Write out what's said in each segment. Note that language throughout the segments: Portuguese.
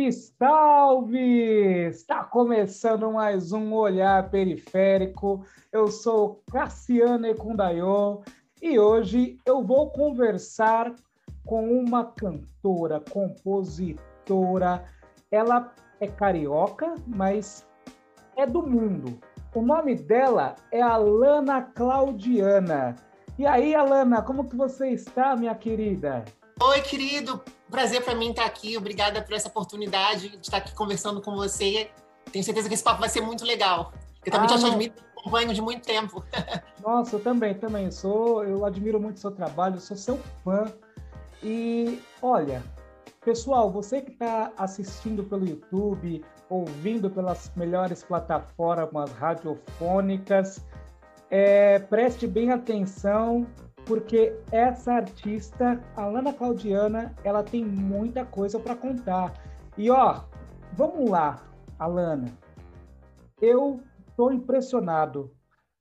Salve, salve! Está começando mais um Olhar Periférico. Eu sou Cassiano Ekundayo e hoje eu vou conversar com uma cantora, compositora. Ela é carioca, mas é do mundo. O nome dela é Alana Claudiana. E aí, Alana, como que você está, minha querida? Oi, querido. Prazer para mim estar aqui. Obrigada por essa oportunidade de estar aqui conversando com você. Tenho certeza que esse papo vai ser muito legal. Eu também ah, te admiro, acompanho de muito tempo. Nossa, eu também, também. Sou, eu admiro muito o seu trabalho, sou seu fã. E olha, pessoal, você que está assistindo pelo YouTube, ouvindo pelas melhores plataformas radiofônicas, é, preste bem atenção porque essa artista, a Lana Claudiana, ela tem muita coisa para contar. E ó, vamos lá, Alana. Eu estou impressionado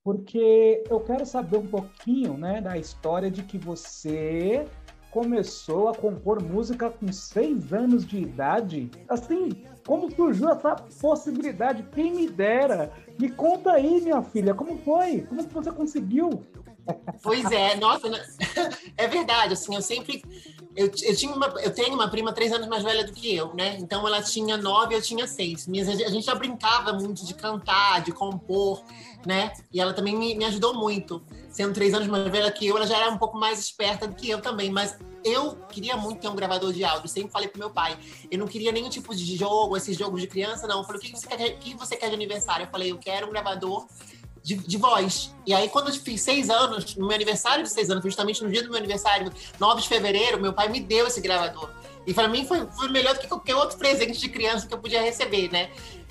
porque eu quero saber um pouquinho, né, da história de que você começou a compor música com seis anos de idade. Assim, como surgiu essa possibilidade? Quem me dera? Me conta aí, minha filha, como foi? Como você conseguiu? Pois é, nossa, né? é verdade, assim, eu sempre, eu, eu, tinha uma, eu tenho uma prima três anos mais velha do que eu, né, então ela tinha nove, eu tinha seis, a gente já brincava muito de cantar, de compor, né, e ela também me, me ajudou muito, sendo três anos mais velha que eu, ela já era um pouco mais esperta do que eu também, mas eu queria muito ter um gravador de áudio, sempre falei pro meu pai, eu não queria nenhum tipo de jogo, esses jogos de criança, não, eu falei, o que você quer, o que você quer de aniversário? Eu falei, eu quero um gravador de, de, voz. E aí, quando eu fiz seis anos, no meu aniversário de seis anos, justamente no dia do meu aniversário, 9 de fevereiro, meu pai me deu esse gravador. E para mim foi, foi melhor do que qualquer outro presente de criança que eu podia receber, né?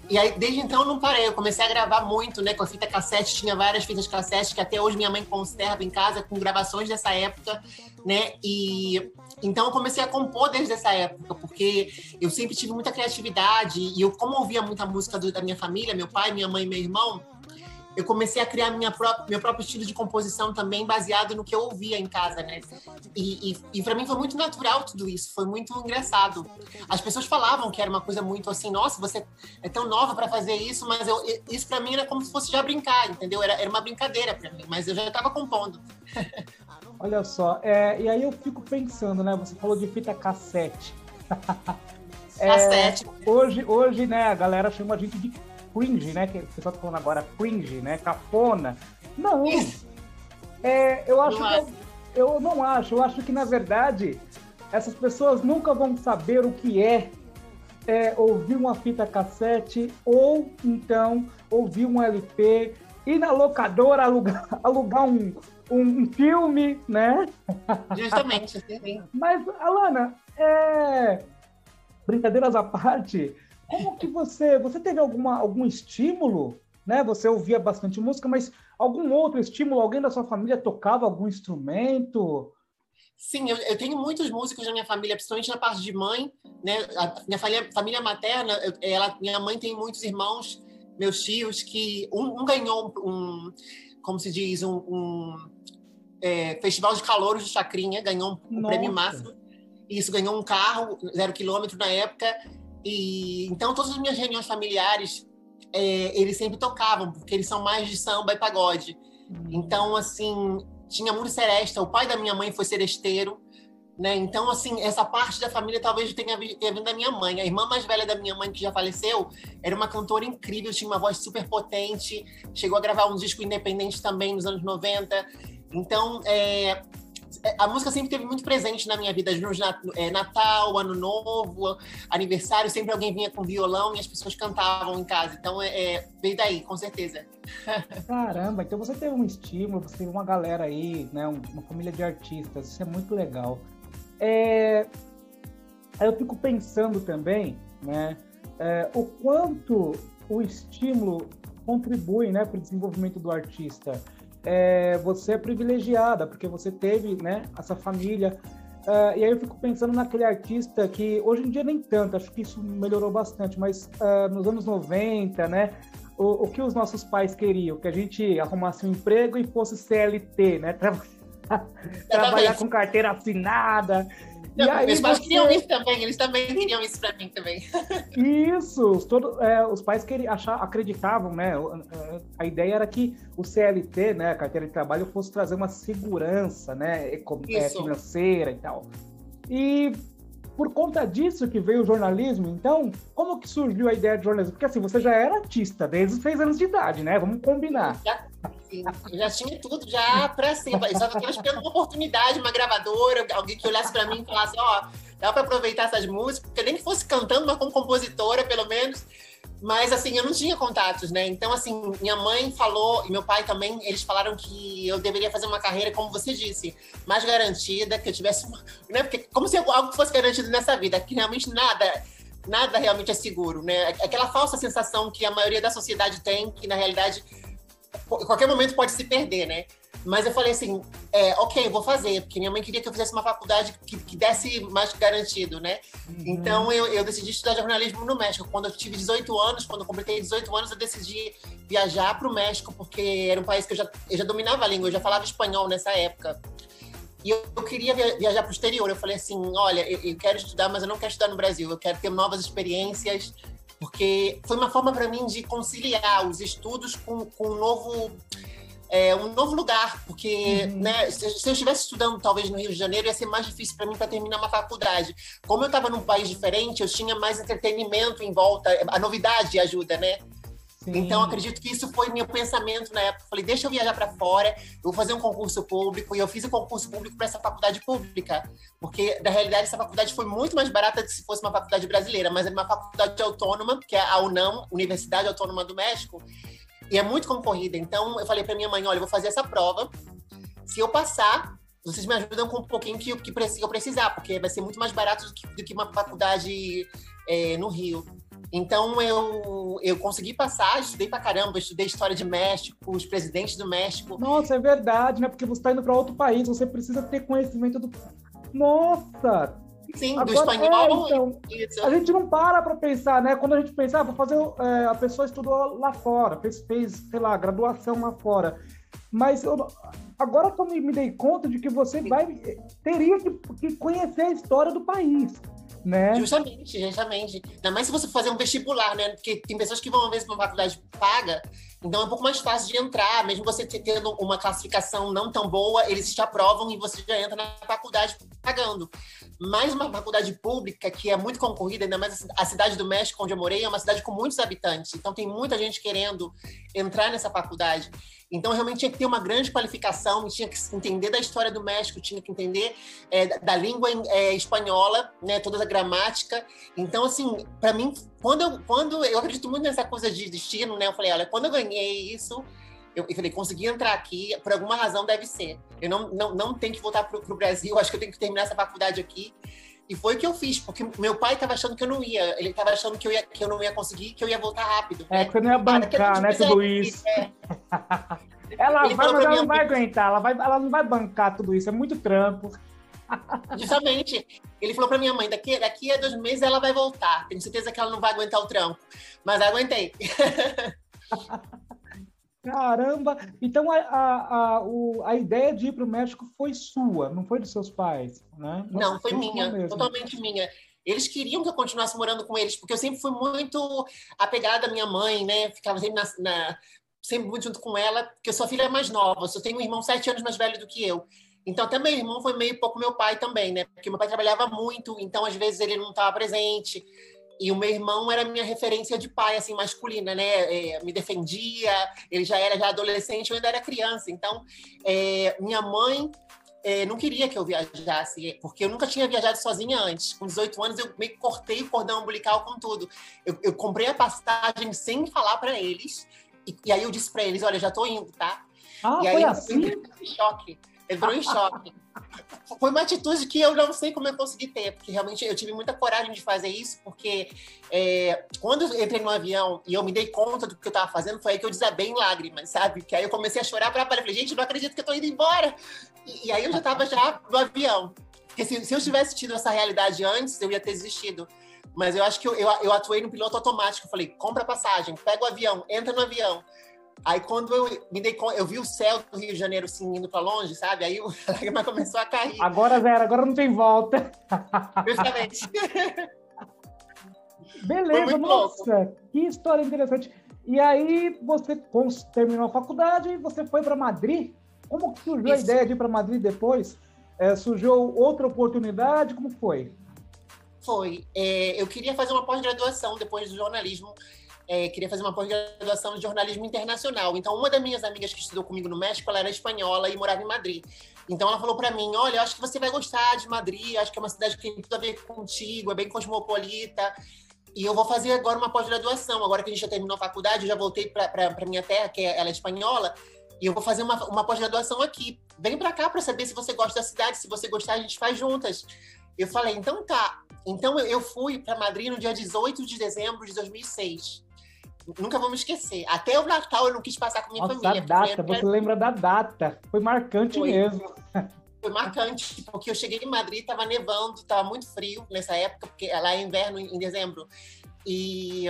E aí, desde então, eu não parei. Eu comecei a gravar muito, né? Com a fita cassete. Tinha várias fitas cassete que até hoje minha mãe conserva em casa com gravações dessa época, né? E então eu comecei a compor desde essa época, porque eu sempre tive muita criatividade. E eu, como ouvia muita música do, da minha família, meu pai, minha mãe e meu irmão, eu comecei a criar minha própria, meu próprio estilo de composição também baseado no que eu ouvia em casa, né? E, e, e para mim foi muito natural tudo isso, foi muito engraçado. As pessoas falavam que era uma coisa muito assim, nossa, você é tão nova para fazer isso, mas eu, isso para mim era como se fosse já brincar, entendeu? Era, era uma brincadeira para mim, mas eu já estava compondo. Olha só, é, e aí eu fico pensando, né? Você falou de fita cassete. é, cassete. Hoje, hoje, né, a galera chama a gente de cringe, né? Que o pessoal tá falando agora cringe, né? Cafona. Não. É, eu acho não que eu, eu não acho. Eu acho que, na verdade, essas pessoas nunca vão saber o que é, é ouvir uma fita cassete ou então ouvir um LP, ir na locadora alugar, alugar um, um, filme, né? Justamente. Mas, Alana, é... brincadeiras à parte, como que você, você teve alguma, algum estímulo, né? Você ouvia bastante música, mas algum outro estímulo? Alguém da sua família tocava algum instrumento? Sim, eu, eu, tenho muitos músicos na minha família, principalmente na parte de mãe, né? A minha família, família materna, ela, minha mãe tem muitos irmãos, meus tios, que um, um ganhou um, como se diz, um, um é, festival de calouros de Chacrinha, ganhou um, um prêmio máximo. Isso, ganhou um carro, zero quilômetro na época, e então todas as minhas reuniões familiares é, eles sempre tocavam, porque eles são mais de samba e pagode. Uhum. Então, assim, tinha muito seresta. O pai da minha mãe foi seresteiro, né? Então, assim, essa parte da família talvez tenha, tenha vindo da minha mãe. A irmã mais velha da minha mãe, que já faleceu, era uma cantora incrível, tinha uma voz super potente, chegou a gravar um disco independente também nos anos 90. Então, é, a música sempre teve muito presente na minha vida. É, Natal, Ano Novo, aniversário, sempre alguém vinha com violão e as pessoas cantavam em casa. Então, é, é veio daí, com certeza. Caramba, então você teve um estímulo, você teve uma galera aí, né, uma família de artistas, isso é muito legal. É... Eu fico pensando também, né, é, o quanto o estímulo contribui, né, para o desenvolvimento do artista é, você é privilegiada, porque você teve né, essa família. Uh, e aí eu fico pensando naquele artista que hoje em dia nem tanto, acho que isso melhorou bastante, mas uh, nos anos 90, né? O, o, que os nossos pais queriam? Que a gente arrumasse um emprego e fosse CLT, né? Tra... Trabalhar com carteira assinada. E aí Meus pais você... queriam isso também, eles também queriam isso para mim também. Isso, todo, é, os pais queriam, achar, acreditavam, né? A ideia era que o CLT, né, a carteira de trabalho, fosse trazer uma segurança, né, é, financeira e tal. E por conta disso que veio o jornalismo, então, como que surgiu a ideia de jornalismo? Porque assim, você já era artista desde os seis anos de idade, né? Vamos combinar. Já, sim, já tinha tudo já para sempre. Eu só estava esperando uma oportunidade, uma gravadora, alguém que olhasse para mim e falasse, ó, oh, dá para aproveitar essas músicas, porque nem que fosse cantando, mas como compositora, pelo menos. Mas, assim, eu não tinha contatos, né? Então, assim, minha mãe falou, e meu pai também, eles falaram que eu deveria fazer uma carreira, como você disse, mais garantida, que eu tivesse. Uma, né? Porque, como se algo fosse garantido nessa vida, que realmente nada. Nada realmente é seguro, né? Aquela falsa sensação que a maioria da sociedade tem, que na realidade, qualquer momento pode se perder, né? Mas eu falei assim, é, ok, vou fazer, porque minha mãe queria que eu fizesse uma faculdade que, que desse mais garantido, né? Uhum. Então eu, eu decidi estudar jornalismo no México. Quando eu tive 18 anos, quando eu completei 18 anos, eu decidi viajar para o México, porque era um país que eu já, eu já dominava a língua, eu já falava espanhol nessa época. E eu, eu queria viajar para o exterior. Eu falei assim: olha, eu, eu quero estudar, mas eu não quero estudar no Brasil, eu quero ter novas experiências, porque foi uma forma para mim de conciliar os estudos com, com um novo é, um novo lugar, porque uhum. né, se, se, eu estivesse estudando talvez no Rio de Janeiro, ia ser mais difícil para mim para terminar uma faculdade. Como eu estava num país diferente, eu tinha mais entretenimento em volta, a novidade ajuda, né? Sim. Então, acredito que isso foi meu pensamento na época. Falei, deixa eu viajar para fora, eu vou fazer um concurso público. E eu fiz o concurso público para essa faculdade pública, porque, na realidade, essa faculdade foi muito mais barata do que se fosse uma faculdade brasileira, mas era uma faculdade autônoma, que é a UNAM, Universidade Autônoma do México. E é muito concorrida. Então, eu falei para minha mãe: olha, eu vou fazer essa prova. Se eu passar, vocês me ajudam com um pouquinho que, que eu precisar, porque vai ser muito mais barato do que, do que uma faculdade é, no Rio. Então eu, eu consegui passar, estudei pra caramba, estudei história de México, os presidentes do México. Nossa, é verdade, né? Porque você está indo para outro país, você precisa ter conhecimento do. Nossa! Sim, Agora, do espanhol. É, então, a gente não para para pensar, né? Quando a gente pensa, ah, vou fazer. É, a pessoa estudou lá fora, fez, fez, sei lá, graduação lá fora. Mas eu, agora eu me, me dei conta de que você vai. teria que, que conhecer a história do país. Né? Justamente, justamente. Ainda mais se você fazer um vestibular, né? Porque tem pessoas que vão, às vezes, para uma faculdade paga, então é um pouco mais fácil de entrar, mesmo você tendo uma classificação não tão boa, eles te aprovam e você já entra na faculdade pagando mais uma faculdade pública que é muito concorrida, ainda mais a cidade do México, onde eu morei, é uma cidade com muitos habitantes. Então, tem muita gente querendo entrar nessa faculdade. Então, realmente tinha que ter uma grande qualificação, tinha que entender da história do México, tinha que entender é, da língua é, espanhola, né, toda a gramática. Então, assim, para mim, quando eu, quando eu acredito muito nessa coisa de destino, né, eu falei, olha, quando eu ganhei isso, eu, eu falei, consegui entrar aqui, por alguma razão deve ser. Eu não, não, não tenho que voltar para o Brasil, acho que eu tenho que terminar essa faculdade aqui. E foi o que eu fiz, porque meu pai estava achando que eu não ia, ele estava achando que eu, ia, que eu não ia conseguir, que eu ia voltar rápido. É, né? que você não ia bancar, né, tudo isso. É. ela vai, mas ela não vai aguentar, ela, vai, ela não vai bancar tudo isso, é muito trampo. Justamente. Ele falou para minha mãe: daqui, daqui a dois meses ela vai voltar. Tenho certeza que ela não vai aguentar o trampo. Mas aguentei. Caramba! Então a, a, a, o, a ideia de ir para o México foi sua, não foi dos seus pais, né? não, foi minha, mesmo. totalmente minha. Eles queriam que eu continuasse morando com eles, porque eu sempre fui muito apegada à minha mãe, né? Ficava sempre, na, na, sempre muito junto com ela, porque eu sou a filha mais nova, eu só tenho um irmão sete anos mais velho do que eu. Então, até meu irmão foi meio pouco meu pai também, né? Porque meu pai trabalhava muito, então às vezes ele não estava presente. E o meu irmão era minha referência de pai, assim, masculina, né? É, me defendia, ele já era já adolescente, eu ainda era criança. Então, é, minha mãe é, não queria que eu viajasse, porque eu nunca tinha viajado sozinha antes. Com 18 anos, eu meio que cortei o cordão umbilical com tudo. Eu, eu comprei a passagem sem falar para eles. E, e, aí eu disse para eles, olha, já tô indo, tá? Ah, e aí foi assim? choque. Entrou em choque. Foi uma atitude que eu não sei como eu consegui ter, porque realmente eu tive muita coragem de fazer isso, porque é, quando eu entrei no avião e eu me dei conta do que eu estava fazendo, foi aí que eu desabei em lágrimas, sabe? Que aí eu comecei a chorar para Falei, gente, não acredito que eu tô indo embora. E, e aí eu já estava já no avião. Porque se, se, eu tivesse tido essa realidade antes, eu ia ter desistido. Mas eu acho que eu, eu, eu atuei no piloto automático. Eu falei, compra passagem, pega o avião, entra no avião. Aí quando eu me dei eu vi o céu do Rio de Janeiro assim, indo para longe, sabe? Aí a lágrima começou a cair. Agora, Vera, agora não tem volta. Justamente. Beleza, nossa, louco. que história interessante. E aí você terminou a faculdade e você foi para Madrid. Como que surgiu Isso. a ideia de ir para Madrid depois? É, surgiu outra oportunidade? Como foi? Foi. É, eu queria fazer uma pós-graduação depois do jornalismo. É, queria fazer uma pós-graduação de jornalismo internacional. Então, uma das minhas amigas que estudou comigo no México, ela era espanhola e morava em Madrid. Então, ela falou para mim: Olha, acho que você vai gostar de Madrid, acho que é uma cidade que tem tudo a ver contigo, é bem cosmopolita. E eu vou fazer agora uma pós-graduação. Agora que a gente já terminou a faculdade, eu já voltei para minha terra, que é, ela é espanhola, e eu vou fazer uma, uma pós-graduação aqui. Vem para cá para saber se você gosta da cidade. Se você gostar, a gente faz juntas. Eu falei, então tá. Então eu fui para Madrid no dia 18 de dezembro de 2006. Nunca vou me esquecer. Até o Natal eu não quis passar com minha Nossa, família. A data, você lembra da data. Foi marcante Foi. mesmo. Foi marcante, porque eu cheguei em Madrid, estava nevando, estava muito frio nessa época, porque lá é inverno em dezembro. E,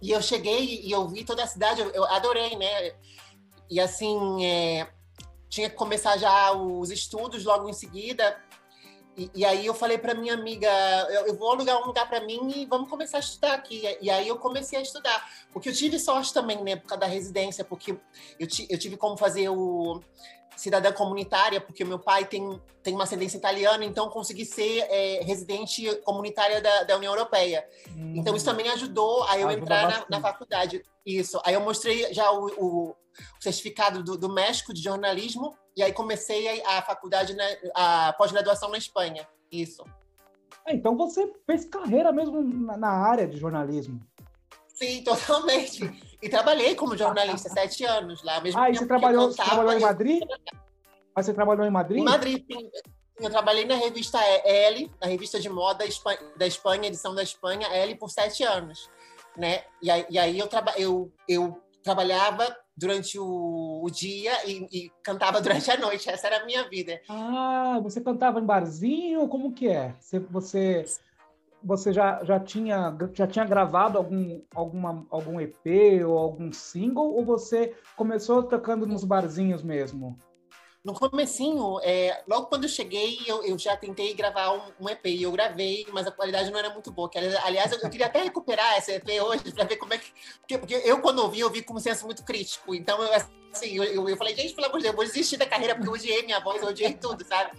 e eu cheguei e eu vi toda a cidade, eu, eu adorei, né? E assim, é, tinha que começar já os estudos logo em seguida. E, e aí eu falei para minha amiga, eu, eu, vou alugar um lugar para mim e vamos começar a estudar aqui. E aí eu comecei a estudar, porque eu tive sorte também na época da residência, porque eu, eu tive como fazer o cidadã comunitária, porque meu pai tem, tem uma ascendência italiana, então consegui ser é, residente comunitária da, da União Europeia. Hum. Então isso também ajudou a eu entrar na, na, faculdade. Isso. Aí eu mostrei já o, o certificado do, do, México de jornalismo e aí comecei a, faculdade, na, a pós-graduação na Espanha. Isso. É, então você fez carreira mesmo na, na área de jornalismo. Sim, totalmente. E trabalhei como jornalista sete anos lá. Mesmo ah, e você trabalhou, você trabalhou em Madrid? Mas você trabalhou em Madrid? Em Madrid, sim. Eu trabalhei na revista Elle, na revista de moda da Espanha, edição da Espanha, Elle, por sete anos. Né? E aí, e aí eu, traba, eu, eu trabalhava durante o, o dia e, e, cantava durante a noite. Essa era a minha vida. Ah, você cantava em barzinho? Como que é? Você, você você já, já, tinha, já tinha gravado algum, alguma, algum EP ou algum single, ou você começou tocando nos barzinhos mesmo? No comecinho, é, logo quando eu cheguei, eu, eu já tentei gravar um, um, EP. E eu gravei, mas a qualidade não era muito boa. Que, aliás, eu, eu queria até recuperar esse EP hoje para ver como é que... Porque, porque, eu, quando ouvi, eu vi com um senso muito crítico. Então, eu, assim, eu, eu, falei, gente, pelo amor de Deus, eu vou desistir da carreira porque eu odiei minha voz, eu odiei tudo, sabe?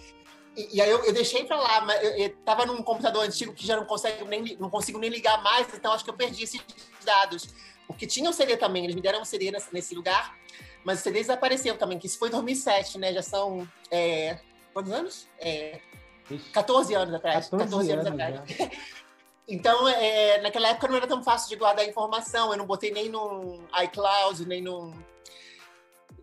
E, e aí eu, eu, deixei para lá, mas eu, eu tava num computador antigo que já não consigo nem não consigo nem ligar mais, então acho que eu perdi esses dados. Porque tinha o CD também, eles me deram um CD nesse, nesse lugar, mas o CD desapareceu também, que isso foi em 2007, né? Já são é, quantos anos? É, 14 anos atrás. 14, 14 anos, anos atrás. Então, é, naquela época não era tão fácil de guardar informação, eu não botei nem no iCloud, nem no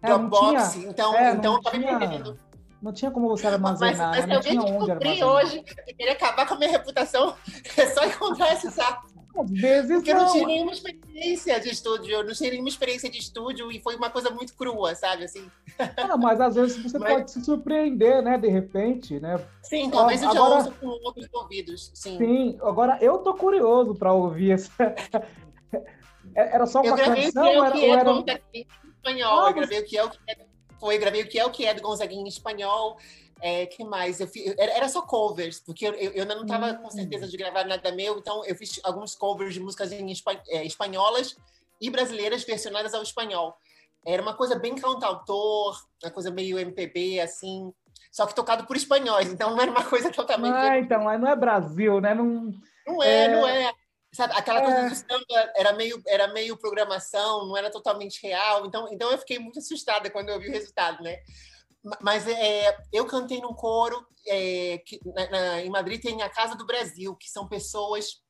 é, Dropbox, então, é, então eu tava tinha... perdendo. Não tinha como você armazenar, mas, mas não tinha onde armazenar. hoje, eu queria acabar com a minha reputação, é só encontrar esse saco. Às vezes Porque não. eu não tinha nenhuma experiência de estúdio, eu não tinha nenhuma experiência de estúdio e foi uma coisa muito crua, sabe, assim. Ah, mas às vezes você mas... pode se surpreender, né, de repente, né? Sim, talvez eu já agora... ouça com outros ouvidos, sim. Sim, agora eu tô curioso para ouvir essa... É, era só uma eu canção? Eu gravei o que é, era... é em espanhol, ah, eu gravei o que é o que é foi, gravei o que é o que é do Gonzaguinha em espanhol. É, que mais? Eu fiz, era, era, só covers, porque eu, eu não estava com certeza de gravar nada meu, então eu fiz alguns covers de músicas em é, espanholas e brasileiras versionadas ao espanhol. Era uma coisa bem cantautor, uma coisa meio MPB, assim, só que tocado por espanhóis, então não era uma coisa totalmente. Ah, então, não é Brasil, né? Não, não é, é... não é. Sabe, aquela coisa é. do samba era meio, era meio programação, não era totalmente real. Então, então eu fiquei muito assustada quando eu vi o resultado, né? Mas é, eu cantei num coro é, que, na, na, em Madrid tem a Casa do Brasil, que são pessoas,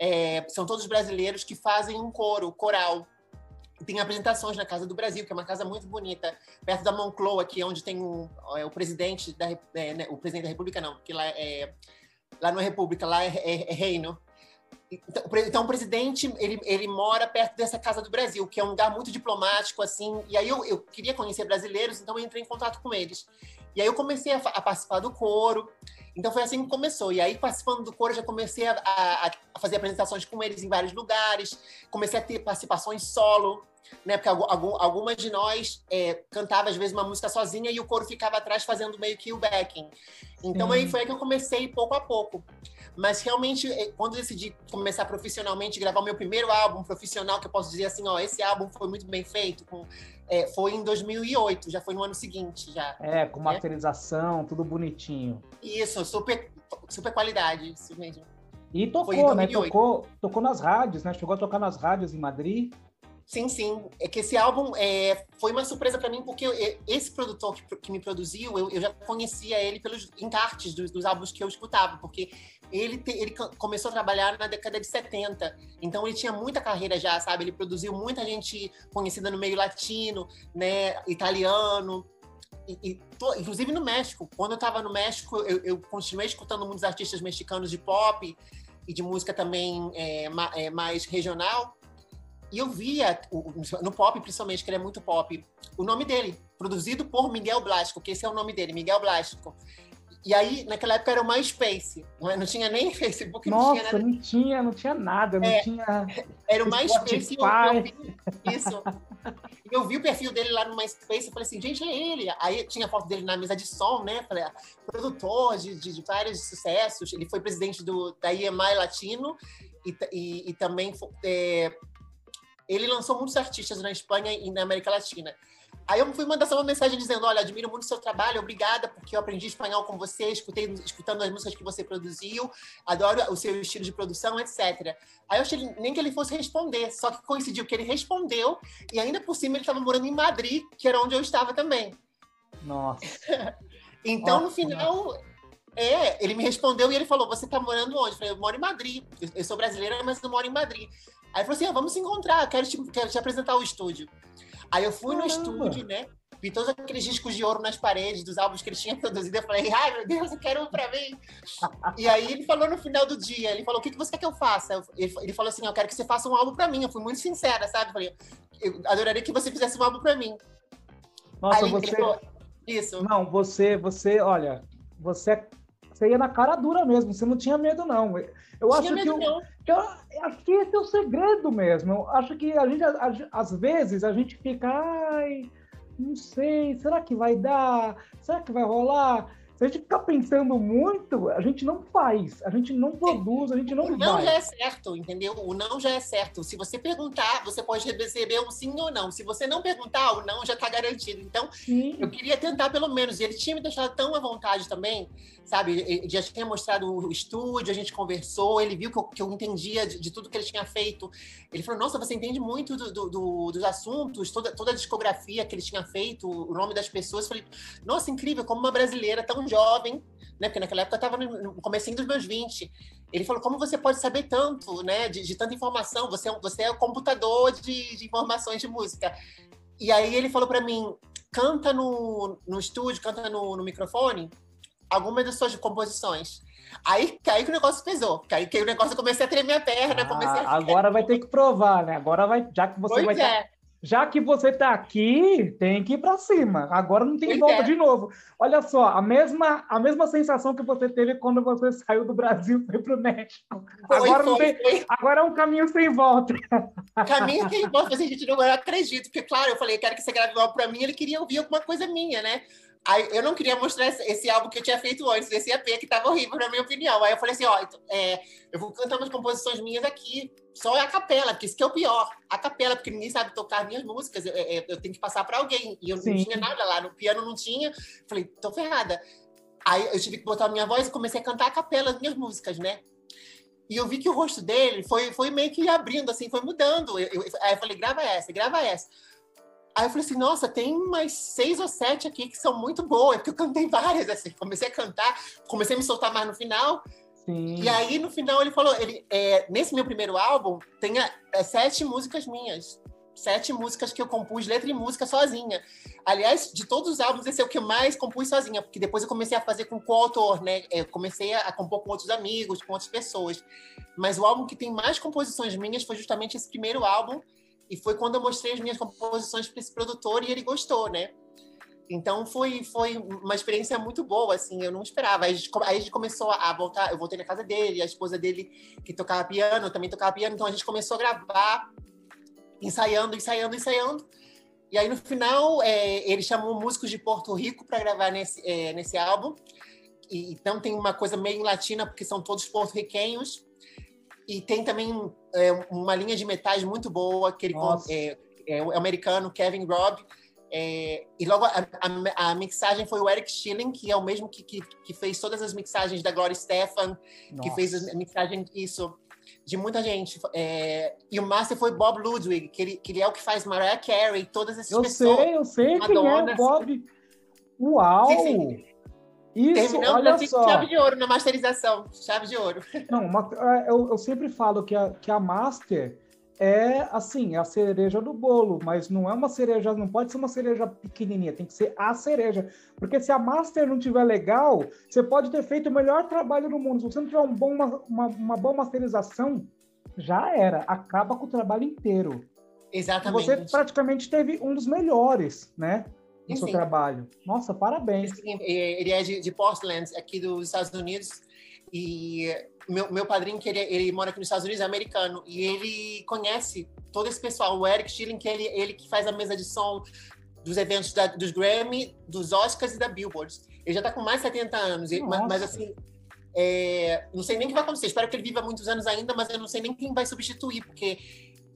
é, são todos brasileiros que fazem um coro, coral. Tem apresentações na Casa do Brasil, que é uma casa muito bonita, perto da Moncloa, que é onde tem o, é, o presidente da é, né, o presidente da República não, porque lá é lá não é República, lá é, é reino. Então, então, o presidente, ele, ele mora perto dessa Casa do Brasil, que é um lugar muito diplomático, assim. E aí eu, eu queria conhecer brasileiros, então eu entrei em contato com eles. E aí eu comecei a, a participar do coro. Então foi assim que começou. E aí, participando do coro, já comecei a, a, a fazer apresentações com eles em vários lugares. Comecei a ter participações solo. né? Porque algum, algumas de nós é, cantava às vezes uma música sozinha e o coro ficava atrás fazendo meio que o backing. Então Sim. aí foi aí que eu comecei pouco a pouco. Mas realmente, é, quando eu decidi começar profissionalmente, gravar o meu primeiro álbum profissional, que eu posso dizer assim, ó, esse álbum foi muito bem feito, com, é, foi em 2008, já foi no ano seguinte, já. É, com né? masterização, tudo bonitinho. Isso, super, super qualidade, isso mesmo. E tocou, né? Tocou, tocou nas rádios, né? Chegou a tocar nas rádios em Madrid. Sim, sim. É que esse álbum é, foi uma surpresa para mim, porque eu, esse produtor que, que me produziu, eu, eu, já conhecia ele pelos encartes dos, dos, álbuns que eu escutava, porque ele, te, ele começou a trabalhar na década de 70, então ele tinha muita carreira já, sabe? Ele produziu muita gente conhecida no meio latino, né, italiano, e, e tô, inclusive no México. Quando eu estava no México, eu, eu, continuei escutando muitos artistas mexicanos de pop e de música também é, ma, é, mais regional. E eu via, no pop principalmente, que ele é muito pop, o nome dele, produzido por Miguel Blasco, que esse é o nome dele, Miguel Blasco. E aí, naquela época era o MySpace, não, é? não tinha nem Facebook, Nossa, não tinha nada. não tinha, não tinha nada, não é, tinha. Era o MySpace. Eu, eu vi, isso. Eu vi o perfil dele lá no MySpace e falei assim, gente, é ele. Aí tinha foto dele na mesa de som, né? Falei, ah, produtor de, de, de, vários sucessos. Ele foi presidente do, da EMI Latino e, e, e também é, ele lançou muitos artistas na Espanha e na América Latina. Aí eu fui mandar uma mensagem dizendo: Olha, admiro muito o seu trabalho, obrigada, porque eu aprendi espanhol com você, escutei, escutando as músicas que você produziu, adoro o seu estilo de produção, etc. Aí eu achei nem que ele fosse responder, só que coincidiu que ele respondeu, e ainda por cima ele estava morando em Madrid, que era onde eu estava também. Nossa. então, Nossa, no final, é, ele me respondeu e ele falou: Você está morando onde? Eu falei: Eu moro em Madrid. Eu sou brasileira, mas eu moro em Madrid. Aí ele falou assim: ah, vamos se encontrar, quero te, quero te apresentar o estúdio. Aí eu fui Caramba. no estúdio, né? Vi todos aqueles discos de ouro nas paredes dos álbuns que ele tinha produzido. Eu falei, ai meu Deus, eu quero um pra mim. e aí ele falou no final do dia: ele falou, o que, que você quer que eu faça? Ele, falou assim: eu quero que você faça um álbum pra mim. Eu fui muito sincera, sabe? Eu falei, eu adoraria que você fizesse um álbum pra mim. Nossa, aí você. Falou, Isso. Não, você, você, olha, você é você ia na cara dura mesmo, você não tinha medo, não. Eu acho que, eu, que eu, acho que esse é o segredo mesmo. Eu acho que a gente, às vezes, a gente fica, ai, não sei, será que vai dar? Será que vai rolar? Se a gente ficar pensando muito, a gente não faz, a gente não produz, a gente não O não vai. já é certo, entendeu? O não já é certo. Se você perguntar, você pode receber um sim ou não. Se você não perguntar, o não já está garantido. Então, sim. eu queria tentar pelo menos. E ele tinha me deixado tão à vontade também, sabe? Já tinha mostrado o estúdio, a gente conversou, ele viu que eu, que eu entendia de, de, tudo que ele tinha feito. Ele falou, nossa, você entende muito do, do, do, dos assuntos, toda, toda a discografia que ele tinha feito, o nome das pessoas. Eu falei, nossa, incrível, como uma brasileira tão jovem, né? Porque naquela época eu estava no comecinho dos meus 20. Ele falou, como você pode saber tanto, né? De, de tanta informação, você, é você é um computador de, de informações de música. E aí ele falou para mim, canta no, no estúdio, canta no, no microfone algumas das suas composições. Aí, aí que o negócio pesou. Aí que o negócio eu comecei a tremer a perna. Ah, a... Agora vai ter que provar, né? Agora vai, já que você pois vai. É. Já que você está aqui, tem que ir para cima. Agora não tem pois volta é. de novo. Olha só, a mesma, a mesma sensação que você teve quando você saiu do Brasil e foi para o México. Foi, agora, foi, tem, foi. agora é um caminho sem volta. Caminho sem volta, a gente não acredito. Porque, claro, eu falei, quero que você grave algo para mim, ele queria ouvir alguma coisa minha, né? Aí, eu não queria mostrar esse, esse, álbum que eu tinha feito antes, esse EP que estava horrível, na minha opinião. Aí eu falei assim: ó, então, é, eu vou cantar umas composições minhas aqui, só a capela, porque isso que é o pior. A capela, porque ninguém sabe tocar minhas músicas, eu, eu, eu tenho que passar para alguém. E eu Sim. não tinha nada lá, no piano não tinha. Falei: tô ferrada. Aí eu tive que botar a minha voz e comecei a cantar a capela das minhas músicas, né? E eu vi que o rosto dele foi, foi meio que abrindo, assim, foi mudando. Eu, eu, aí eu falei: grava essa, grava essa. Aí eu falei assim, nossa, tem mais seis ou sete aqui que são muito boas, porque eu cantei várias, assim, comecei a cantar, comecei a me soltar mais no final. Sim. E aí, no final, ele falou, ele, é, nesse meu primeiro álbum, tem é, sete músicas minhas. Sete músicas que eu compus, letra e música sozinha. Aliás, de todos os álbuns, esse é o que eu mais compus sozinha, porque depois eu comecei a fazer com coautor, né? Eu comecei a, a compor com outros amigos, com outras pessoas. Mas o álbum que tem mais composições minhas foi justamente esse primeiro álbum, e foi quando eu mostrei as minhas composições para esse produtor e ele gostou, né? Então foi, foi uma experiência muito boa, assim, eu não esperava. Aí a, gente, aí a gente começou a voltar, eu voltei na casa dele, a esposa dele que tocava piano também tocava piano, então a gente começou a gravar ensaiando, ensaiando, ensaiando. E aí, no final, é, ele chamou músicos de Porto Rico para gravar nesse, é, nesse álbum. E, então, tem uma coisa meio latina, porque são todos porto-riquenhos. E tem também é, uma linha de metais muito boa, que ele é, é, o americano Kevin Robb. É, e logo a, a, a, mixagem foi o Eric Schilling, que é o mesmo que, que, que fez todas as mixagens da Gloria Stefan, Nossa. que fez a mixagem isso de muita gente. É, e o master foi Bob Ludwig, que ele, que ele é o que faz Mariah Carey, todas essas eu pessoas. Eu sei, eu sei Madonna, quem é Bob. Uau! Sim, sim. Isso, Terminamos olha assim, só. chave de ouro na masterização, chave de ouro. Não, uma, é, eu, eu sempre falo que a, que a master é assim, a cereja do bolo, mas não é uma cereja, não pode ser uma cereja pequenininha, tem que ser a cereja. Porque se a master não tiver legal, você pode ter feito o melhor trabalho do mundo. Se você não tiver um bom, uma, uma, uma boa masterização, já era, acaba com o trabalho inteiro. Exatamente. Você praticamente teve um dos melhores, né? No seu trabalho. Nossa, parabéns. Ele é de, de Portland, aqui dos Estados Unidos. E meu, meu padrinho, que ele, ele mora aqui nos Estados Unidos, é americano, e ele conhece todo esse pessoal. O Eric Schilling, que ele, ele que faz a mesa de som dos eventos da, dos Grammy, dos Oscars e da Billboard. Ele já está com mais de 70 anos, mas, mas, assim, é, não sei nem o que vai acontecer. Espero que ele viva muitos anos ainda, mas eu não sei nem quem vai substituir, porque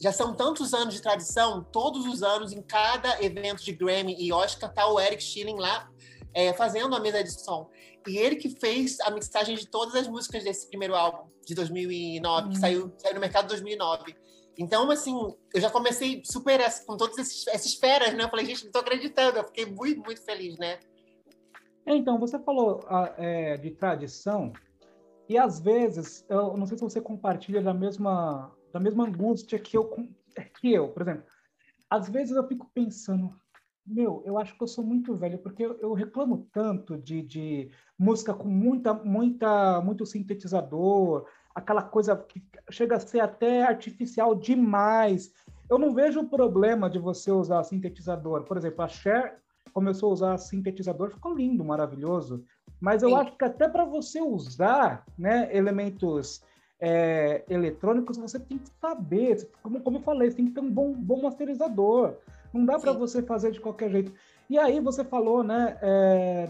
já são tantos anos de tradição, todos os anos, em cada evento de Grammy e Oscar, tá o Eric Schilling lá é, fazendo a mesa de som. E ele que fez a mixagem de todas as músicas desse primeiro álbum, de 2009, hum. que saiu, saiu no mercado em 2009. Então, assim, eu já comecei super com todas esses, essas feras, né? Eu falei, gente, não tô acreditando. Eu fiquei muito, muito feliz, né? É, então, você falou é, de tradição, e às vezes, eu não sei se você compartilha da mesma, da mesma angústia que eu, que eu, por exemplo. Às vezes eu fico pensando, meu, eu acho que eu sou muito velho, porque eu, eu reclamo tanto de, de, música com muita, muita, muito sintetizador, aquela coisa que chega a ser até artificial demais. Eu não vejo o problema de você usar sintetizador. Por exemplo, a Cher começou a usar sintetizador, ficou lindo, maravilhoso. Mas eu Sim. acho que até para você usar né, elementos é, eletrônicos, você tem que saber, como, como eu falei, você tem que ter um bom, bom masterizador. Não dá para você fazer de qualquer jeito. E aí você falou, né, é,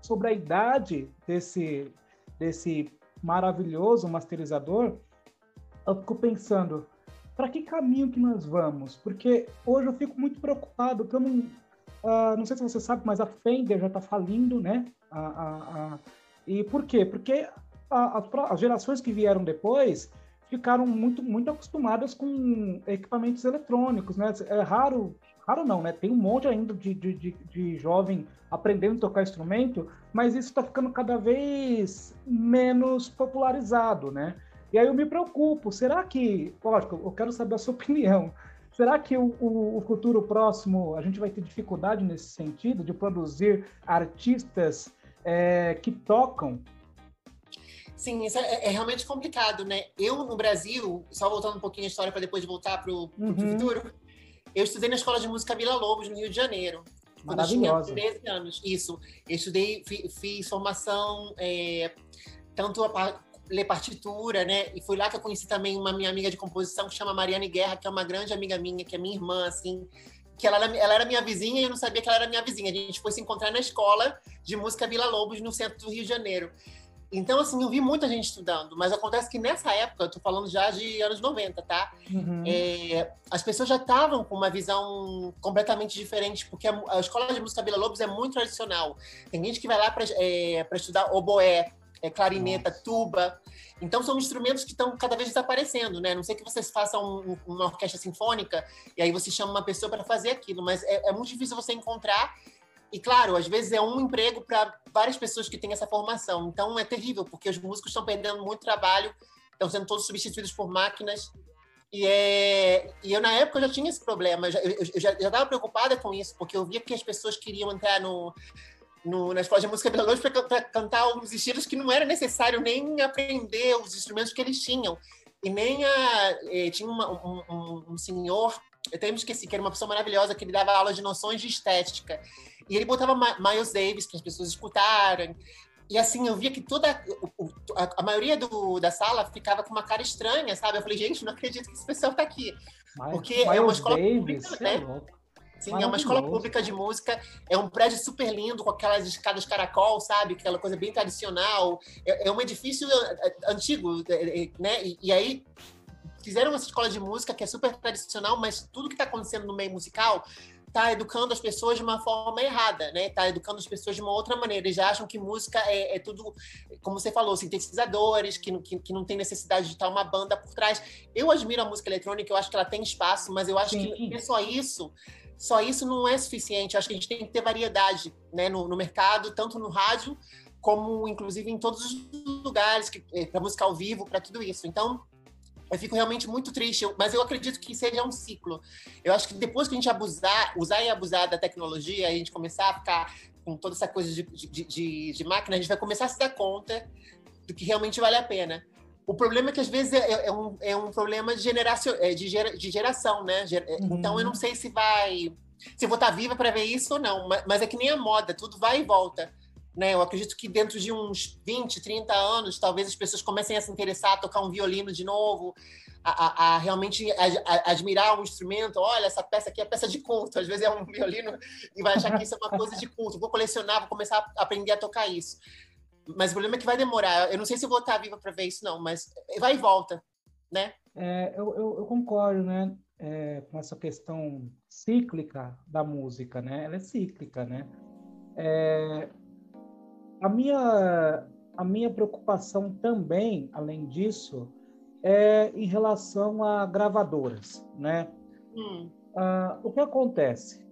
sobre a idade desse, desse maravilhoso masterizador. Eu fico pensando, para que caminho que nós vamos? Porque hoje eu fico muito preocupado, porque eu não, uh, não sei se você sabe, mas a Fender já está falindo, né? A, a, a, e por quê? Porque as gerações que vieram depois ficaram muito, muito acostumadas com equipamentos eletrônicos, né? É raro, raro não, né? Tem um monte ainda de, de, de, de jovem aprendendo a tocar instrumento, mas isso está ficando cada vez menos popularizado, né? E aí eu me preocupo, será que, lógico, eu quero saber a sua opinião, será que o, o, o futuro próximo a gente vai ter dificuldade nesse sentido de produzir artistas é, que tocam Sim, isso é, é, realmente complicado, né? Eu, no Brasil, só voltando um pouquinho a história para depois voltar para o uhum. futuro, eu estudei na Escola de Música Vila Lobos, no Rio de Janeiro. Quando eu tinha 13 anos. Isso. Eu estudei, fiz, fiz formação, é, tanto a ler partitura, né? E foi lá que eu conheci também uma minha amiga de composição que chama Mariane Guerra, que é uma grande amiga minha, que é minha irmã, assim, que ela era, ela era minha vizinha e eu não sabia que ela era minha vizinha. A gente foi se encontrar na escola de música Vila Lobos, no centro do Rio de Janeiro. Então, assim, eu vi muita gente estudando, mas acontece que nessa época, eu tô falando já de anos 90, tá? Uhum. É, as pessoas já estavam com uma visão completamente diferente, porque a, a, escola de música Vila Lobos é muito tradicional. Tem gente que vai lá para é, estudar oboé, é, clarineta, Nossa. tuba. Então, são instrumentos que estão cada vez desaparecendo, né? Não sei que vocês façam um, uma orquestra sinfônica e aí você chama uma pessoa para fazer aquilo, mas é, é muito difícil você encontrar e claro, às vezes é um emprego para várias pessoas que têm essa formação. Então é terrível, porque os músicos estão perdendo muito trabalho, estão sendo todos substituídos por máquinas. E, é... e eu, na época, já tinha esse problema. Eu já estava preocupada com isso, porque eu via que as pessoas queriam entrar no, no, na escola de música Belo Horizonte para cantar alguns estilos que não era necessário nem aprender os instrumentos que eles tinham. E nem a, eh, tinha uma, um, um, um senhor, eu até me esqueci, que era uma pessoa maravilhosa, que ele dava aula de noções de estética. E ele botava Miles Davis para as pessoas escutarem. e assim, eu via que toda a, maioria do, da sala ficava com uma cara estranha, sabe? Eu falei, gente, não acredito que esse pessoal tá aqui. Porque é uma escola Davis, pública, né? Sim, é uma escola pública de música, é um prédio super lindo, com aquelas escadas caracol, sabe? Aquela coisa bem tradicional. É, é um edifício é, é, antigo, né? E, e, aí fizeram essa escola de música que é super tradicional, mas tudo que está acontecendo no meio musical está educando as pessoas de uma forma errada, né? Está educando as pessoas de uma outra maneira. Eles já acham que música é, é tudo, como você falou, sintetizadores, que, que, que, não tem necessidade de estar uma banda por trás. Eu admiro a música eletrônica, eu acho que ela tem espaço, mas eu acho Sim. que é só isso só isso não é suficiente. Acho que a gente tem que ter variedade né, no, no mercado, tanto no rádio, como inclusive em todos os lugares, eh, para música ao vivo, para tudo isso. Então, eu fico realmente muito triste, mas eu acredito que seja um ciclo. Eu acho que depois que a gente abusar, usar e abusar da tecnologia, a gente começar a ficar com toda essa coisa de, de, de, de máquina, a gente vai começar a se dar conta do que realmente vale a pena. O problema é que às vezes é, é um, é um problema de, geração, é de, gera, de geração, né? É, uhum. Então eu não sei se vai. Se eu vou estar viva para ver isso ou não, mas é que nem a moda, tudo vai e volta. Né? Eu acredito que dentro de uns 20, 30 anos, talvez as pessoas comecem a se interessar a tocar um violino de novo, a, a, a realmente admirar um instrumento. Olha, essa peça aqui é peça de culto. Às vezes é um violino e vai achar que isso é uma coisa de culto. Vou colecionar, vou começar a aprender a tocar isso. Mas o problema é que vai demorar. Eu não sei se vou estar viva para ver isso, não, mas vai e volta, né? É, eu, eu, eu, concordo, né? É, com essa questão cíclica da música, né? Ela é cíclica, né? É, a minha a minha preocupação também, além disso, é em relação a gravadoras, né? Hum. Ah, o que acontece?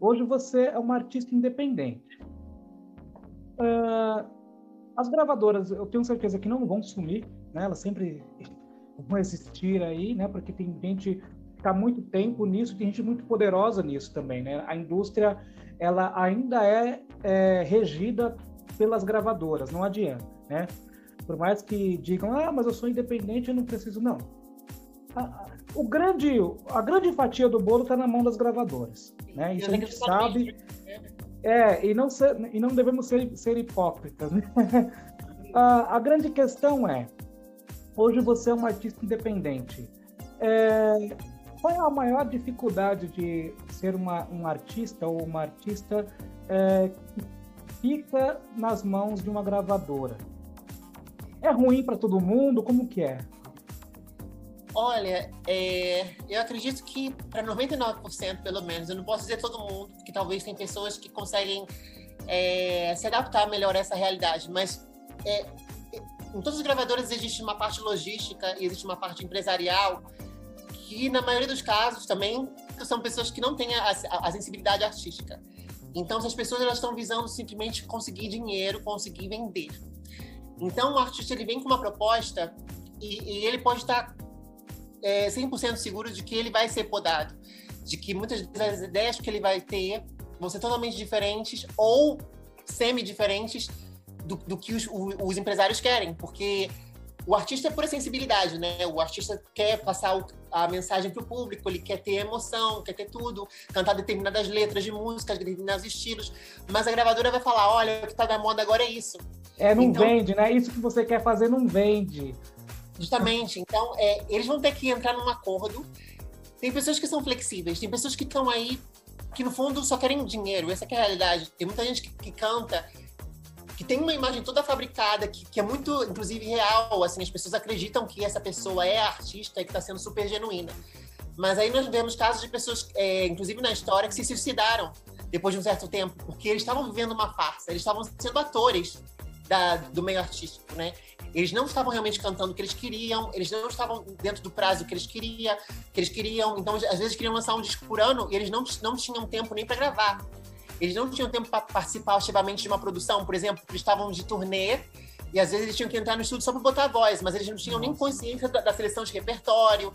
Hoje você é uma artista independente. Ah, as gravadoras, eu tenho certeza que não vão sumir, né? Elas sempre vão existir aí, né? Porque tem gente que está muito tempo nisso, tem gente muito poderosa nisso também, né? A indústria, ela ainda é, é regida pelas gravadoras, não adianta, né? Por mais que digam, ah, mas eu sou independente, eu não preciso, não. A, o grande, a grande fatia do bolo está na mão das gravadoras, né? Isso a gente sabe. É, e não, ser, e não devemos ser, ser hipócritas. Né? a, a, grande questão é: hoje você é um artista independente. É, qual é a maior dificuldade de ser uma, um artista ou uma artista é, que fica nas mãos de uma gravadora? É ruim para todo mundo? Como que é? Olha, é, eu acredito que para 99% pelo menos, eu não posso dizer todo mundo, que talvez tem pessoas que conseguem é, se adaptar melhor a essa realidade, mas é, em todos os gravadores existe uma parte logística e existe uma parte empresarial que na maioria dos casos também são pessoas que não têm a, a, a sensibilidade artística. Então, essas pessoas elas estão visando simplesmente conseguir dinheiro, conseguir vender. Então, o artista ele vem com uma proposta e, e ele pode estar é, 100% seguro de que ele vai ser podado, de que muitas das ideias que ele vai ter vão ser totalmente diferentes ou semi-diferentes do, do, que os, os, empresários querem, porque o artista é pura sensibilidade, né? O artista quer passar o, a mensagem para o público, ele quer ter emoção, quer ter tudo, cantar determinadas letras de músicas, determinados estilos, mas a gravadora vai falar, olha, o que está da moda agora é isso. É, não então, vende, né? Isso que você quer fazer não vende. Justamente. Então, é, eles vão ter que entrar num acordo. Tem pessoas que são flexíveis, tem pessoas que estão aí que, no fundo, só querem dinheiro. Essa é a realidade. Tem muita gente que, que canta que tem uma imagem toda fabricada, que, que, é muito, inclusive, real. Assim, as pessoas acreditam que essa pessoa é artista e que está sendo super genuína. Mas aí nós vemos casos de pessoas, é, inclusive na história, que se suicidaram depois de um certo tempo, porque eles estavam vivendo uma farsa, eles estavam sendo atores da, do meio artístico, né? Eles não estavam realmente cantando o que eles queriam, eles não estavam dentro do prazo que eles queriam, que eles queriam. Então, às vezes queriam lançar um disco por ano e eles não, não tinham tempo nem para gravar. Eles não tinham tempo para participar ativamente de uma produção, por exemplo, eles estavam de turnê e às vezes eles tinham que entrar no estúdio só para botar a voz, mas eles não tinham nem consciência da, da seleção de repertório.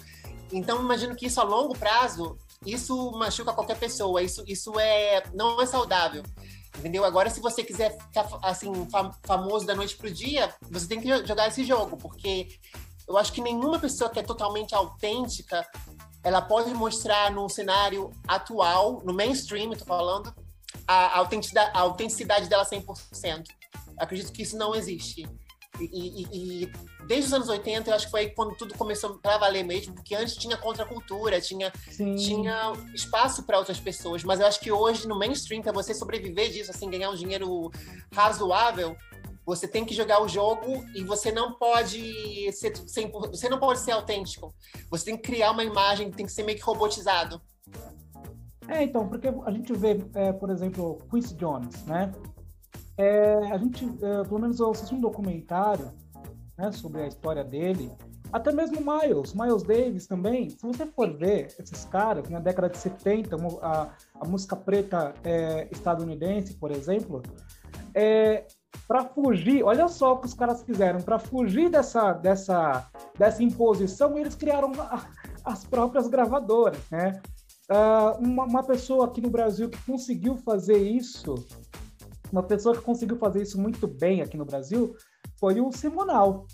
Então, imagino que isso a longo prazo, isso machuca qualquer pessoa, isso, isso é não é saudável. Entendeu? Agora, se você quiser ficar assim, famoso da noite pro dia, você tem que jogar esse jogo, porque eu acho que nenhuma pessoa que é totalmente autêntica, ela pode mostrar no cenário atual, no mainstream, tô falando, a autenticidade, a autenticidade dela 100%. acredito que isso não existe. E, e, e, desde os anos 80, eu acho que foi quando tudo começou para valer mesmo, porque antes tinha contracultura, tinha, tinha espaço para outras pessoas, mas eu acho que hoje no mainstream, para você sobreviver disso, assim, ganhar um dinheiro razoável, você tem que jogar o jogo e você não pode ser, você não pode ser autêntico. Você tem que criar uma imagem, tem que ser meio que robotizado. É, então, porque a gente vê, é, por exemplo, Quincy Jones, né? É, a gente, é, pelo menos eu assisti um documentário né, sobre a história dele, até mesmo Miles, Miles Davis também. Se você for ver esses caras, na década de 70, a, a música preta é, estadunidense, por exemplo, é, para fugir, olha só o que os caras fizeram, para fugir dessa, dessa, dessa imposição, eles criaram a, as próprias gravadoras, né? Uh, uma, uma, pessoa aqui no Brasil que conseguiu fazer isso, uma pessoa que conseguiu fazer isso muito bem aqui no Brasil, foi o Simonal,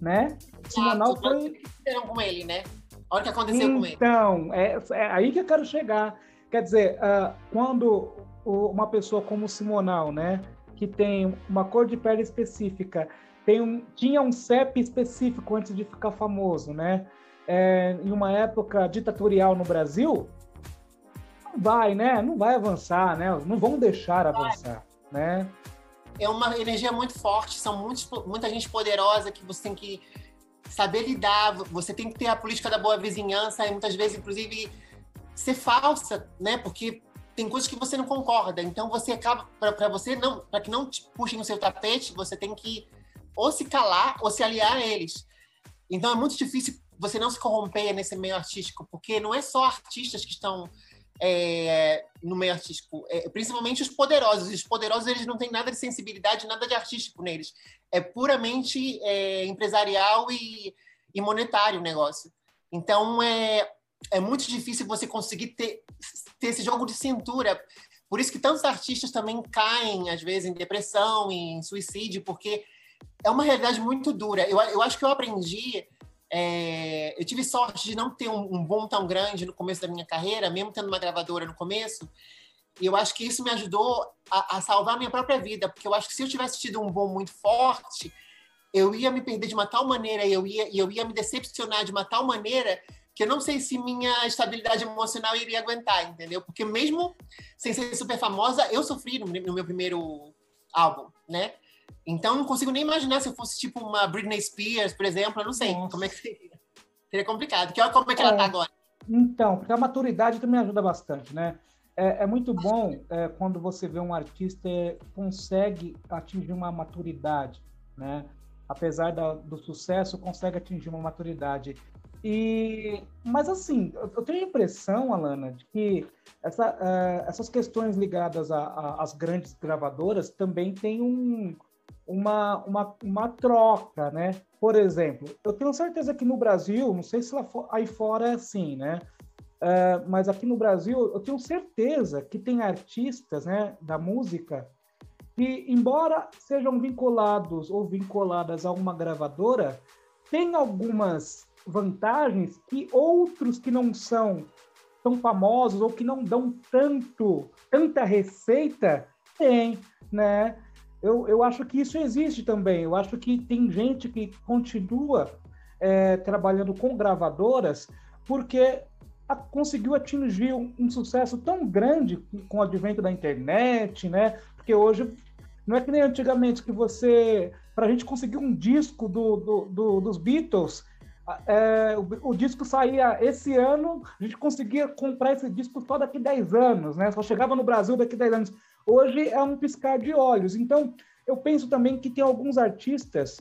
né? O Simonal foi... O que fizeram com ele, né? Olha o que aconteceu então, com ele. Então, é, é, aí que eu quero chegar. Quer dizer, uh, quando uma pessoa como o Simonal, né? que tem uma cor de pele específica, tem um, tinha um CEP específico antes de ficar famoso, né? É, em uma época ditatorial no Brasil, não vai, né? Não vai avançar, né? Não vão deixar avançar, né? É uma energia muito forte, são muitos, muita gente poderosa que você tem que saber lidar, você tem que ter a política da boa vizinhança e muitas vezes, inclusive, ser falsa, né? Porque tem coisas que você não concorda. Então você acaba para você não, para que não te puxem o seu tapete, você tem que ou se calar ou se aliar a eles. Então é muito difícil você não se corromper nesse meio artístico, porque não é só artistas que estão é, no meio artístico, é, principalmente os poderosos. Os poderosos eles não têm nada de sensibilidade, nada de artístico neles. É puramente é, empresarial e, e monetário o negócio. Então é é muito difícil você conseguir ter, ter esse jogo de cintura. Por isso que tantos artistas também caem, às vezes, em depressão, em suicídio, porque é uma realidade muito dura. Eu, eu acho que eu aprendi. É, eu tive sorte de não ter um, um bom tão grande no começo da minha carreira, mesmo tendo uma gravadora no começo. E eu acho que isso me ajudou a, a salvar a minha própria vida, porque eu acho que se eu tivesse tido um bom muito forte, eu ia me perder de uma tal maneira, eu ia, eu ia me decepcionar de uma tal maneira que eu não sei se minha estabilidade emocional iria aguentar, entendeu? Porque mesmo sem ser super famosa, eu sofri no, no meu primeiro álbum, né? Então não consigo nem imaginar se eu fosse tipo uma Britney Spears, por exemplo, eu não sei Nossa. como é que seria. Seria complicado. Que olha como é que é, ela tá agora. Então, porque a maturidade também ajuda bastante, né? É, é muito bom é, quando você vê um artista consegue atingir uma maturidade, né? Apesar da, do sucesso, consegue atingir uma maturidade. E, mas assim, eu tenho a impressão, Alana, de que essa, uh, essas questões ligadas às grandes gravadoras também têm um, uma, uma, uma troca, né? Por exemplo, eu tenho certeza que no Brasil, não sei se lá aí fora é assim, né? Uh, mas aqui no Brasil, eu tenho certeza que tem artistas né, da música que, embora sejam vinculados ou vinculadas a uma gravadora, tem algumas vantagens que outros que não são tão famosos ou que não dão tanto tanta receita têm, né? Eu, eu acho que isso existe também. Eu acho que tem gente que continua é, trabalhando com gravadoras porque a, conseguiu atingir um, um, sucesso tão grande com o advento da internet, né? Porque hoje não é que nem antigamente que você, para a gente conseguir um disco do, do, do, dos Beatles, é, o, o, disco saía esse ano, a gente conseguia comprar esse disco só daqui 10 anos, né? Só chegava no Brasil daqui 10 anos. Hoje é um piscar de olhos. Então, eu penso também que tem alguns artistas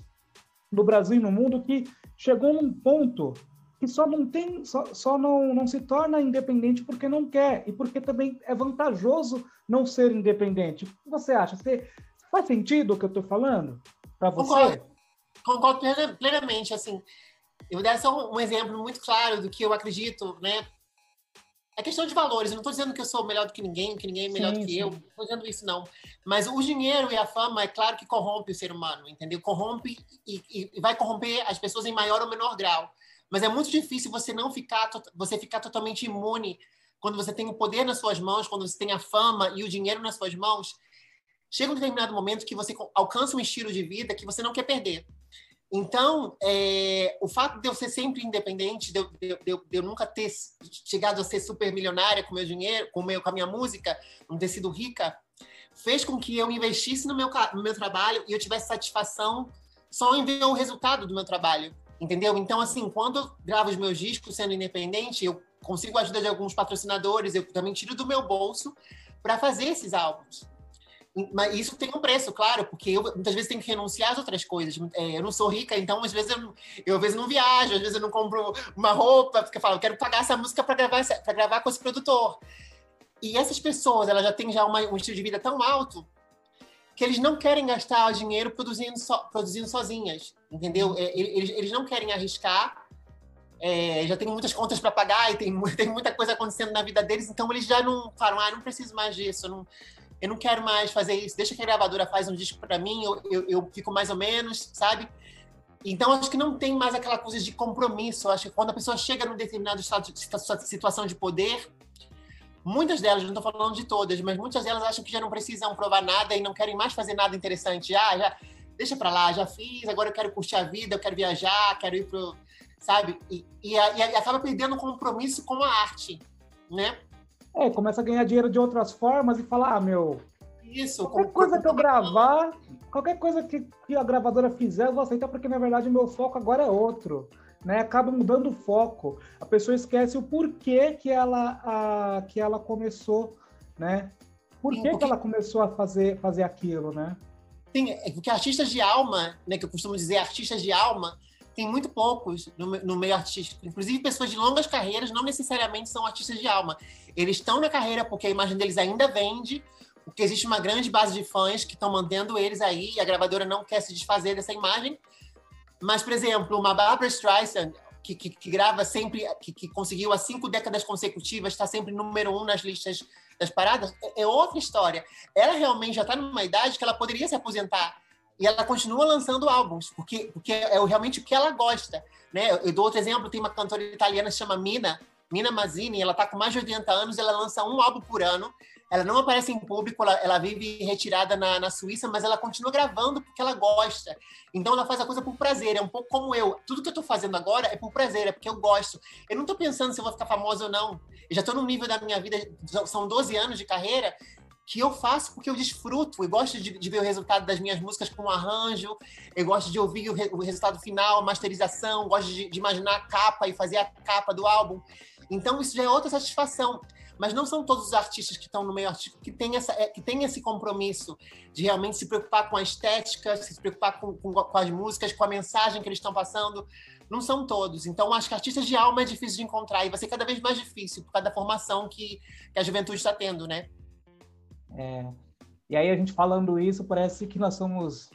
no Brasil e no mundo que chegou num ponto que só não tem, só, só não, não se torna independente porque não quer e porque também é vantajoso não ser independente. O que você acha? Você, faz sentido o que eu estou falando para você? Concordo, concordo plenamente, assim. Eu vou dar só um exemplo muito claro do que eu acredito, né? É questão de valores. Eu não estou dizendo que eu sou melhor do que ninguém, que ninguém é melhor sim, do que sim. eu. Não estou dizendo isso, não. Mas o dinheiro e a fama, é claro que corrompe o ser humano, entendeu? Corrompe e, e vai corromper as pessoas em maior ou menor grau. Mas é muito difícil você não ficar, você ficar totalmente imune quando você tem o poder nas suas mãos, quando você tem a fama e o dinheiro nas suas mãos, chega um determinado momento que você alcança um estilo de vida que você não quer perder. Então, é, o fato de eu ser sempre independente, de eu, de, de, de eu, nunca ter chegado a ser super milionária com meu dinheiro, com, meu, com a minha música, não ter sido rica, fez com que eu investisse no meu, no meu trabalho e eu tivesse satisfação só em ver o resultado do meu trabalho, entendeu? Então, assim, quando eu gravo os meus discos sendo independente, eu consigo a ajuda de alguns patrocinadores, eu também tiro do meu bolso para fazer esses álbuns. Mas isso tem um preço, claro, porque eu muitas vezes tenho que renunciar às outras coisas. É, eu não sou rica, então às vezes eu, eu, às vezes não viajo, às vezes eu não compro uma roupa, porque eu falo, eu quero pagar essa música para gravar, gravar com esse produtor. E essas pessoas, elas já têm já uma, um estilo de vida tão alto que eles não querem gastar dinheiro produzindo, so, produzindo sozinhas, entendeu? É, eles, eles não querem arriscar, é, já tem muitas contas para pagar e tem, tem muita coisa acontecendo na vida deles, então eles já não falam, ah, não preciso mais disso, não eu não quero mais fazer isso, deixa que a gravadora faz um disco para mim, eu, eu, eu, fico mais ou menos, sabe? Então, acho que não tem mais aquela coisa de compromisso. acho que quando a pessoa chega num determinado estado situação de poder, muitas delas, não estou falando de todas, mas muitas delas acham que já não precisam provar nada e não querem mais fazer nada interessante. Ah, já deixa para lá, já fiz, agora eu quero curtir a vida, eu quero viajar, quero ir pro, sabe? E, e, e acaba perdendo o compromisso com a arte, né? É, começa a ganhar dinheiro de outras formas e falar, ah, meu. Isso, qualquer coisa que eu gravar, qualquer coisa que, que a gravadora fizer, eu vou aceitar, porque na verdade o meu foco agora é outro. Né? Acaba mudando o foco. A pessoa esquece o porquê que ela, a, que ela começou, né? Por Sim, que, porque... que ela começou a fazer, fazer aquilo, né? Sim, é porque artistas de alma, né, que eu costumo dizer artistas de alma, tem muito poucos no, no, meio artístico. Inclusive, pessoas de longas carreiras não necessariamente são artistas de alma. Eles estão na carreira porque a imagem deles ainda vende, porque existe uma grande base de fãs que estão mantendo eles aí, e a gravadora não quer se desfazer dessa imagem. Mas, por exemplo, uma Barbara Streisand, que, que, que grava sempre, que, que, conseguiu há cinco décadas consecutivas, está sempre número um nas listas das paradas, é, é outra história. Ela realmente já está numa idade que ela poderia se aposentar e ela continua lançando álbuns, porque, porque é realmente o que ela gosta. Né? Eu dou outro exemplo, tem uma cantora italiana que se chama Mina, Mina Mazzini, ela está com mais de 80 anos, ela lança um álbum por ano, ela não aparece em público, ela, ela vive retirada na, na, Suíça, mas ela continua gravando porque ela gosta. Então ela faz a coisa por prazer, é um pouco como eu. Tudo que eu estou fazendo agora é por prazer, é porque eu gosto. Eu não estou pensando se eu vou ficar famosa ou não. Eu já estou num nível da minha vida, são 12 anos de carreira, que eu faço porque eu desfruto. Eu gosto de, de, ver o resultado das minhas músicas com um arranjo, eu gosto de ouvir o, re, o resultado final, a masterização, gosto de, de, imaginar a capa e fazer a capa do álbum. Então, isso já é outra satisfação. Mas não são todos os artistas que estão no meio artístico que têm, essa, é, que esse compromisso de realmente se preocupar com a estética, se preocupar com, com, com as músicas, com a mensagem que eles estão passando. Não são todos. Então, acho que artistas de alma é difícil de encontrar e vai ser cada vez mais difícil por causa da formação que, que a juventude está tendo, né? É, e aí a gente falando isso, parece que nós somos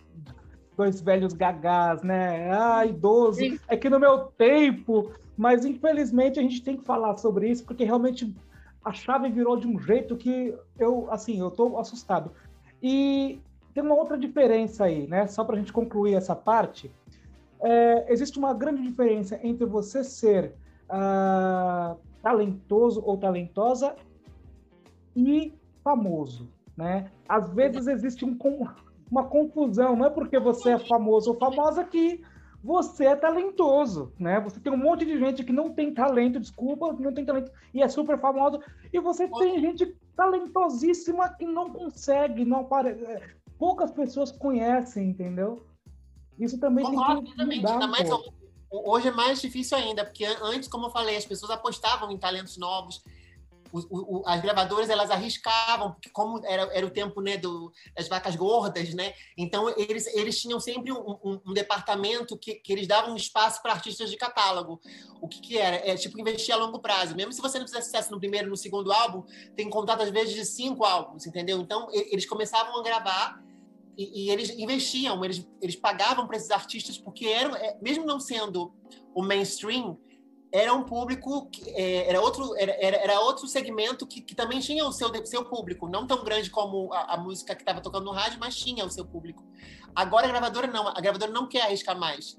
dois velhos gagás, né? Ah, idoso. Sim. É que no meu tempo, mas infelizmente a gente tem que falar sobre isso, porque realmente a chave virou de um jeito que eu, assim, eu tô assustado. E tem uma outra diferença aí, né? Só para a gente concluir essa parte. É, existe uma grande diferença entre você ser uh, talentoso ou talentosa e famoso, né? Às vezes existe um, uma confusão, não é porque você é famoso ou famosa que você é talentoso, né? Você tem um monte de gente que não tem talento, desculpa, não tem talento e é super famoso, e você tem gente talentosíssima que não consegue, não aparece. É, poucas pessoas conhecem, entendeu? Isso também Concordo, tem que mudar mais, Hoje é mais difícil ainda, porque antes, como eu falei, as pessoas apostavam em talentos novos, o, o, as gravadoras elas arriscavam, porque como era, era o tempo né, do, das vacas gordas, né? Então eles, eles tinham sempre um, um, um departamento que, que eles davam espaço para artistas de catálogo. O que, que era? É tipo investir a longo prazo. Mesmo se você não fizesse sucesso no primeiro no segundo álbum, tem contrato às vezes de cinco álbuns, entendeu? Então eles começavam a gravar e, e, eles investiam, eles, eles pagavam para esses artistas, porque eram, é, mesmo não sendo o mainstream, era um público, é, era, outro, era, era outro segmento que, que também tinha o seu, seu público, não tão grande como a, a música que estava tocando no rádio, mas tinha o seu público. Agora a gravadora não, a gravadora não quer arriscar mais.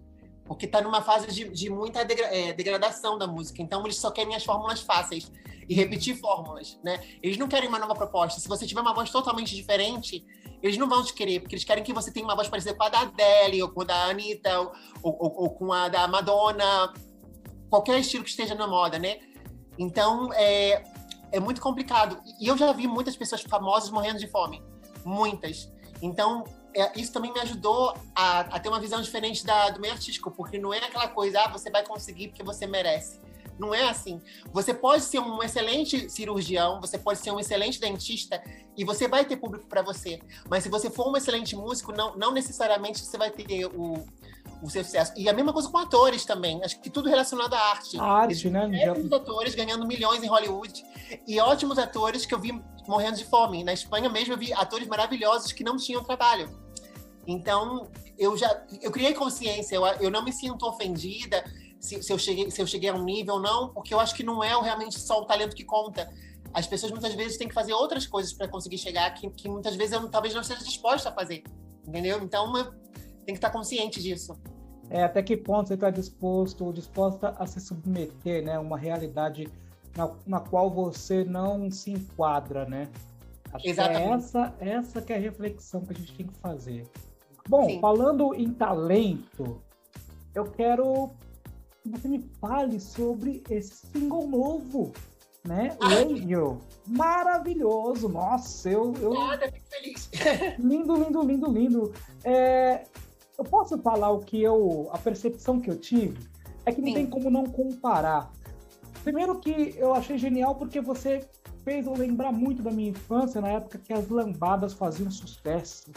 porque está numa fase de, de muita degra é, degradação da música. Então, eles só querem as fórmulas fáceis e repetir fórmulas, né? Eles não querem uma nova proposta. Se você tiver uma voz totalmente diferente, eles não vão te querer, porque eles querem que você tenha uma voz parecida com a da Adele, ou com a da Anitta, ou, ou, ou com a da Madonna, qualquer estilo que esteja na moda, né? Então, é, é muito complicado. E eu já vi muitas pessoas famosas morrendo de fome. Muitas. Então, é, isso também me ajudou a, a, ter uma visão diferente da, do meio artístico, porque não é aquela coisa, ah, você vai conseguir porque você merece. Não é assim. Você pode ser um excelente cirurgião, você pode ser um excelente dentista e você vai ter público para você. Mas se você for um excelente músico, não, não necessariamente você vai ter o, o seu sucesso. E a mesma coisa com atores também. Acho que tudo relacionado à arte. A arte, né? Muitos atores ganhando milhões em Hollywood e ótimos atores que eu vi morrendo de fome. Na Espanha mesmo eu vi atores maravilhosos que não tinham trabalho. Então, eu já eu criei consciência, eu, eu não me sinto ofendida se, se, eu cheguei, se eu cheguei a um nível ou não, porque eu acho que não é realmente só o talento que conta. As pessoas muitas vezes têm que fazer outras coisas para conseguir chegar que, que muitas vezes eu talvez não esteja disposta a fazer. Entendeu? Então, eu tem que estar consciente disso. É, até que ponto você está disposto ou disposta a se submeter, né, uma realidade na, na qual você não se enquadra, né? Acho Exatamente. é essa, essa que é a reflexão que a gente tem que fazer. Bom, Sim. falando em talento, eu quero que você me fale sobre esse single novo, né? Radio. Maravilhoso! Nossa, eu. eu... Nada, fico feliz. lindo, lindo, lindo, lindo. É, eu posso falar o que eu. a percepção que eu tive? É que não Sim. tem como não comparar. Primeiro que eu achei genial porque você fez eu lembrar muito da minha infância, na época que as lambadas faziam sucesso,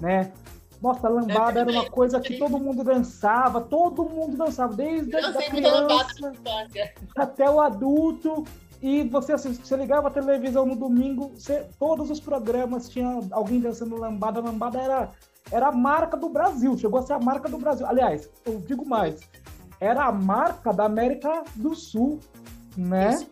né? Nossa, a lambada é, era uma coisa que todo mundo dançava, todo mundo dançava, desde a criança até o adulto. E você, assim, você ligava a televisão no domingo, você, todos os programas tinham alguém dançando lambada. Lambada era era a marca do Brasil, chegou a ser a marca do Brasil. Aliás, eu digo mais, era a marca da América do Sul, né? Isso.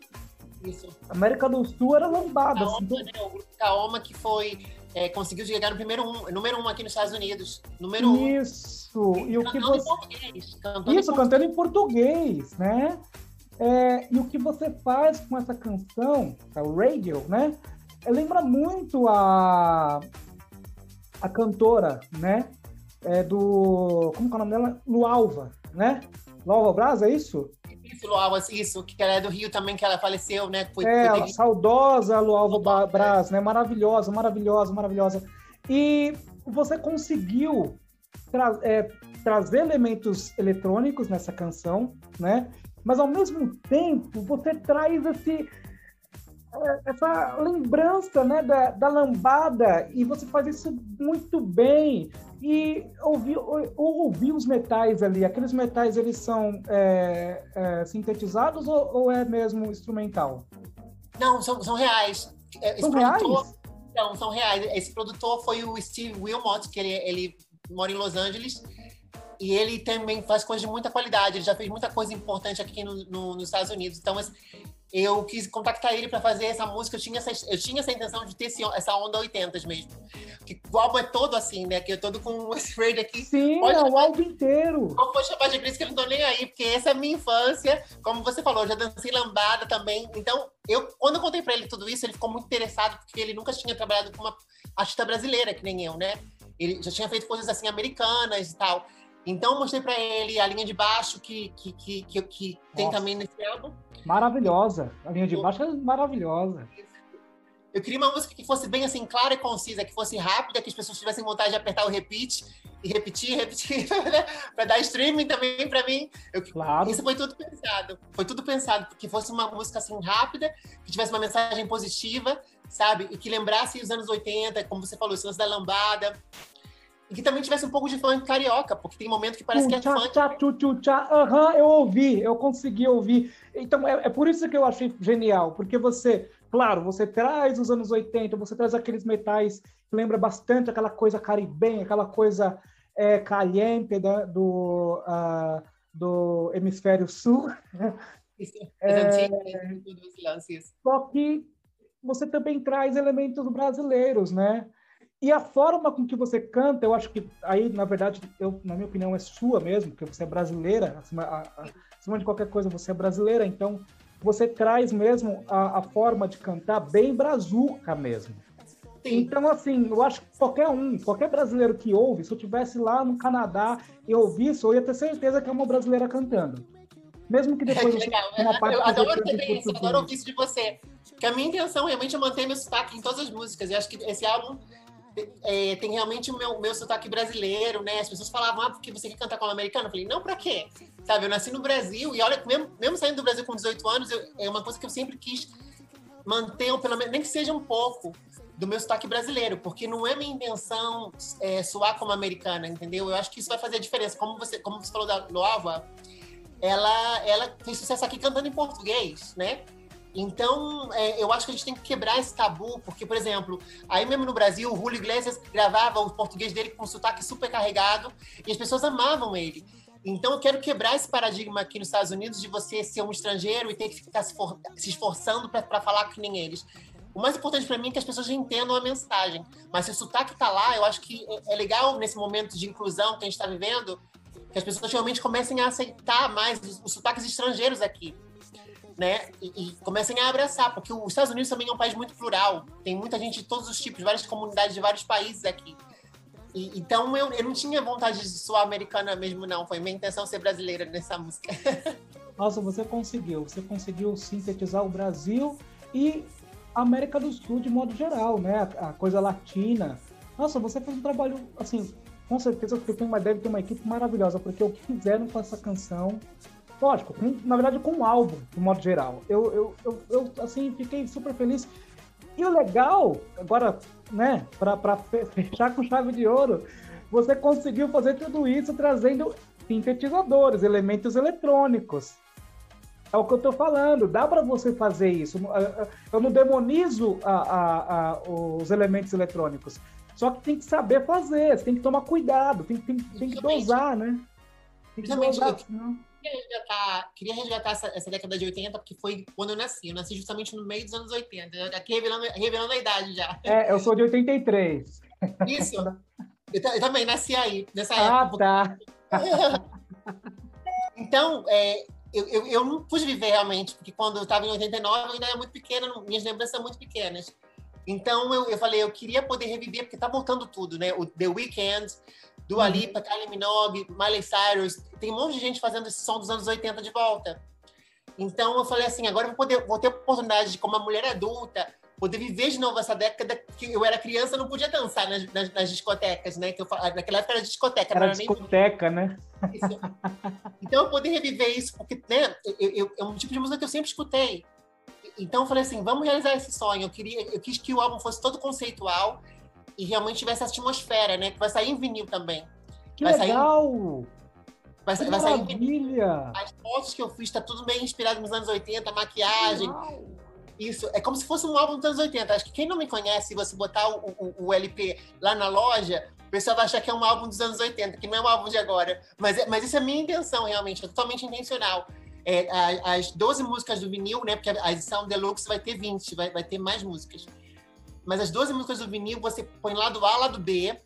Isso. América do Sul era lambada. Assim, né? O grupo Kaoma que foi é, conseguiu chegar no primeiro um, número um aqui nos Estados Unidos. Número um. Isso. E o que você... em português. Cantando Isso, em cantando em português, né? É, e o que você faz com essa canção, é o Radio, né? Lembra muito a, a cantora, né? É do. Como é o nome dela? Lualva, né? Lualva Braz, é isso? Isso, Lualva, isso, que ela é do Rio também, que ela faleceu, né? Foi, é, foi saudosa Lualva é. Braz, né? Maravilhosa, maravilhosa, maravilhosa. E você conseguiu tra é, trazer elementos eletrônicos nessa canção, né? Mas ao mesmo tempo você traz esse essa lembrança né, da, da lambada e você faz isso muito bem e ouvir, ouvir os metais ali, aqueles metais eles são é, é, sintetizados ou, ou, é mesmo instrumental? Não, são, são reais. É, esse são produtor, reais? Não, são reais. Esse produtor foi o Steve Wilmot, que ele, ele mora em Los Angeles e ele também faz coisas de muita qualidade. Ele já fez muita coisa importante aqui no, no, nos Estados Unidos. Então, eu quis contactar ele para fazer essa música. Eu tinha essa, eu tinha essa intenção de ter esse, essa onda 80 mesmo. Que o álbum é todo assim, né? Que eu todo com esse raid aqui. Sim, pode é o álbum inteiro. Como pode chamar de Cris que eu não tô nem aí, porque essa é a minha infância. Como você falou, eu já dancei lambada também. Então, eu, quando eu contei para ele tudo isso, ele ficou muito interessado, porque ele nunca tinha trabalhado com uma artista brasileira, que nem eu, né? Ele já tinha feito coisas assim americanas e tal. Então, eu mostrei para ele a linha de baixo que, que, que, que, que tem também nesse álbum. Maravilhosa. A linha de baixo é maravilhosa. Eu queria uma música que fosse bem assim, clara e concisa, que fosse rápida, que as pessoas tivessem vontade de apertar o repeat e repetir, repetir, né? para dar streaming também para mim. Eu, claro. Isso foi tudo pensado. Foi tudo pensado, que fosse uma música assim rápida, que tivesse uma mensagem positiva, sabe? E que lembrasse os anos 80, como você falou, os anos da lambada, e que também tivesse um pouco de funk carioca, porque tem momento que parece que é funk. Tchá, tchu, tchu, tchá. Aham, eu ouvi, eu consegui ouvir. Então, é, é por isso que eu achei genial, porque você, claro, você traz os anos 80, você traz aqueles metais que lembra bastante aquela coisa caribenha, aquela coisa é, caliente do, uh, do hemisfério sul. Isso, é, só que você também traz elementos brasileiros, né? E a forma com que você canta, eu acho que aí, na verdade, eu, na minha opinião, é sua mesmo, porque você é brasileira, acima, a, a, acima de qualquer coisa, você é brasileira, então você traz mesmo a, a forma de cantar bem brazuca mesmo. Sim. Então, assim, eu acho que qualquer um, qualquer brasileiro que ouve, se eu tivesse lá no Canadá e ouvisse, eu ia ter certeza que é uma brasileira cantando. Mesmo que depois é, que legal. uma parte eu adoro também isso, adoro ouvir isso de você. Porque a minha intenção realmente é manter meu sotaque em todas as músicas. Eu acho que esse álbum é, tem realmente o meu, meu sotaque brasileiro, né? As pessoas falavam, ah, porque você quer cantar como americano? Eu falei, não, pra quê? Sabe, eu nasci no Brasil e olha, mesmo, mesmo saindo do Brasil com 18 anos, eu, é uma coisa que eu sempre quis manter, pelo menos, nem que seja um pouco, do meu sotaque brasileiro, porque não é minha intenção é, soar como americana, entendeu? Eu acho que isso vai fazer a diferença. Como você, como você falou da Nova, ela, ela fez sucesso aqui cantando em português, né? Então, é, eu acho que a gente tem que quebrar esse tabu, porque, por exemplo, aí mesmo no Brasil, o Julio Iglesias gravava o português dele com um sotaque super carregado e as pessoas amavam ele. Então, eu quero quebrar esse paradigma aqui nos Estados Unidos de você ser um estrangeiro e ter que ficar se, for, se esforçando para falar que nem eles. O mais importante para mim é que as pessoas entendam a mensagem. Mas se o sotaque está lá, eu acho que é, é legal nesse momento de inclusão que a gente está vivendo, que as pessoas realmente comecem a aceitar mais os, os sotaques estrangeiros aqui né? E, e, comecem a abraçar, porque os Estados Unidos também é um país muito plural. Tem muita gente de todos os tipos, várias comunidades de vários países aqui. E, então eu, eu não tinha vontade de soar americana mesmo, não. Foi minha intenção ser brasileira nessa música. Nossa, você conseguiu. Você conseguiu sintetizar o Brasil e a América do Sul de modo geral, né? A, a coisa latina. Nossa, você fez um trabalho, assim, com certeza porque tem uma, deve ter uma equipe maravilhosa, porque o que fizeram com essa canção lógico, com, na verdade com um álbum, de modo geral. Eu, eu, eu, eu, assim, fiquei super feliz. E o legal, agora, né, para fechar com chave de ouro, você conseguiu fazer tudo isso trazendo sintetizadores, elementos eletrônicos. É o que eu estou falando, dá para você fazer isso. Eu não demonizo a, a, a, os elementos eletrônicos. Só que tem que saber fazer, tem que tomar cuidado, tem, tem, tem que dosar, né? Tem que dosar, senão queria resgatar, queria resgatar essa, essa, década de 80, porque foi quando eu nasci. Eu nasci justamente no meio dos anos 80. Aqui revelando, revelando a idade já. É, eu sou de 83. Isso. Eu, eu também nasci aí, nessa ah, época. Ah, tá. então, é, eu, eu, eu, não pude viver realmente, porque quando eu estava em 89, eu ainda era muito pequena, minhas lembranças são muito pequenas. Então, eu, eu falei, eu queria poder reviver, porque tá voltando tudo, né? O The Weeknd, Dua uhum. Lipa, Kylie Minogue, Miley Cyrus, tem um monte de gente fazendo esse som dos anos 80 de volta. Então eu falei assim, agora eu vou, poder, vou ter a oportunidade de, como uma mulher adulta, poder viver de novo essa década que eu era criança, não podia dançar nas, nas, nas discotecas, né? Que eu, naquela época era discoteca. Era, era discoteca, nem... né? Isso. Então eu poder reviver isso, porque né, eu, eu, é um tipo de música que eu sempre escutei. Então eu falei assim, vamos realizar esse sonho. Eu queria, eu quis que o álbum fosse todo conceitual e realmente tivesse essa atmosfera, né? Que vai sair em vinil também. Que vai legal! Sair... Vai, que vai sair maravilha! As fotos que eu fiz tá tudo bem inspirado nos anos 80, maquiagem. Isso, é como se fosse um álbum dos anos 80. Acho que quem não me conhece, se você botar o, o, o, LP lá na loja, o pessoal vai achar que é um álbum dos anos 80, que não é um álbum de agora. Mas, é, mas isso é a minha intenção, realmente, é totalmente intencional. É, as 12 músicas do vinil, né? Porque a edição deluxe vai ter 20, vai, vai ter mais músicas. Mas as 12 músicas do vinil você põe lado A, lado B,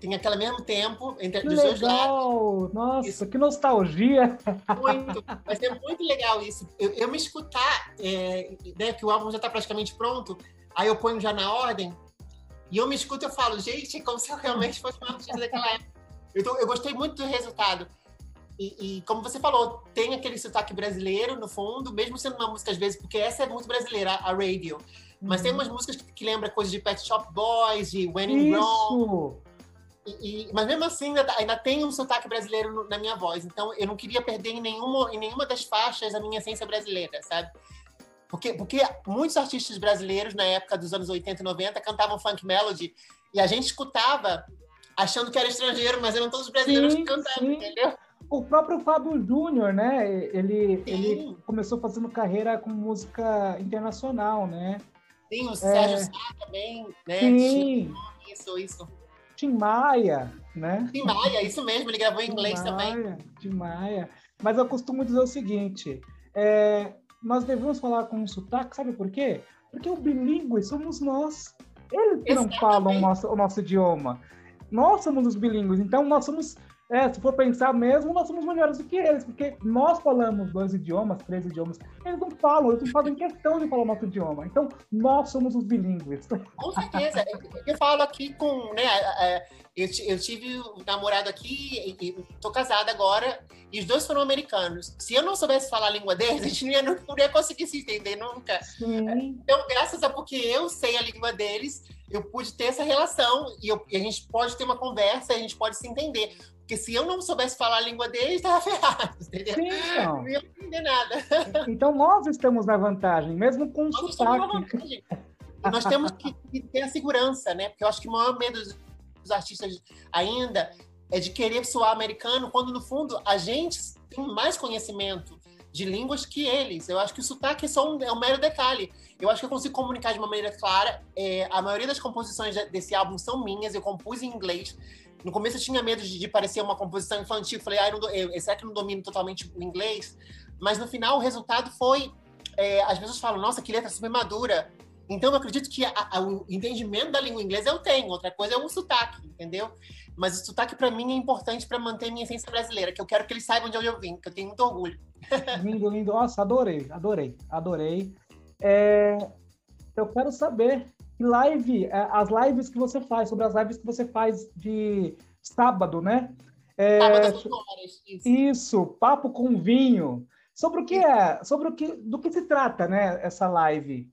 tem aquele mesmo tempo entre que os dois lados. Nossa, isso. que nostalgia! Muito, vai ser muito legal isso. Eu, eu me escutar, é, né, que o álbum já está praticamente pronto, aí eu ponho já na ordem, e eu me escuto e eu falo, gente, é como se eu realmente fosse uma artista daquela época. Eu, eu gostei muito do resultado. E, e, como você falou, tem aquele sotaque brasileiro no fundo, mesmo sendo uma música às vezes, porque essa é muito brasileira, a radio. Mas tem umas músicas que, que lembram coisas de Pet Shop Boys, de When in Rome. E, e, mas mesmo assim, ainda, ainda tem um sotaque brasileiro no, na minha voz. Então, eu não queria perder em nenhuma, em nenhuma das faixas a minha essência brasileira, sabe? Porque, porque muitos artistas brasileiros, na época dos anos 80 e 90, cantavam funk melody e a gente escutava achando que era estrangeiro, mas eram todos brasileiros sim, que cantavam, sim. entendeu? O próprio Fábio Júnior, né? Ele, ele começou fazendo carreira com música internacional, né? Sim, o Sérgio é... Sá também, né? Sim. Isso, isso. Tim Maia, né? Tim Maia, isso mesmo, ele gravou em inglês Tim também. Maia, Tim Maia. Mas eu costumo dizer o seguinte: é, nós devemos falar com um sotaque, sabe por quê? Porque o bilíngue somos nós. Eles que não falam o nosso, o nosso idioma. Nós somos os bilíngues, então nós somos é, se for pensar mesmo, nós somos melhores do que eles, porque nós falamos dois idiomas, três idiomas. Eles não falam, eles não fazem questão de falar nosso idioma. Então, nós somos os bilíngues. Com certeza. Eu falo aqui com. Né, eu, eu tive um namorado aqui, estou casada agora, e os dois foram americanos. Se eu não soubesse falar a língua deles, a gente não ia, não ia conseguir se entender nunca. Sim. Então, graças a porque eu sei a língua deles, eu pude ter essa relação e, eu, e, a gente pode ter uma conversa, a gente pode se entender. Porque se eu não soubesse falar a língua deles, estava ferrado, entendeu? Sim, então. Não ia entender nada. Então nós estamos na vantagem, mesmo com o sotaque. nós temos que, que, ter a segurança, né? Porque eu acho que o maior medo dos artistas ainda é de querer soar americano, quando no fundo a gente tem mais conhecimento de línguas que eles. Eu acho que o sotaque é só um, é um mero detalhe. Eu acho que eu consigo comunicar de uma maneira clara. É, a maioria das composições desse álbum são minhas, eu compus em inglês. No começo eu tinha medo de, de parecer uma composição infantil. Falei, ah, eu eu, será que eu não domino totalmente o inglês? Mas no final o resultado foi. É, as pessoas falam, nossa, que letra super madura. Então eu acredito que a, a, o entendimento da língua inglesa eu tenho. Outra coisa é o sotaque, entendeu? Mas o sotaque para mim é importante para manter minha essência brasileira, que eu quero que eles saibam de onde eu vim, que eu tenho muito orgulho. Lindo, lindo. Nossa, adorei, adorei, adorei. É, eu quero saber live, é, as lives que você faz, sobre as lives que você faz de sábado, né? É, sábado horas, isso. isso, papo com vinho. Sobre o que é, sobre o que, do que se trata, né, essa live?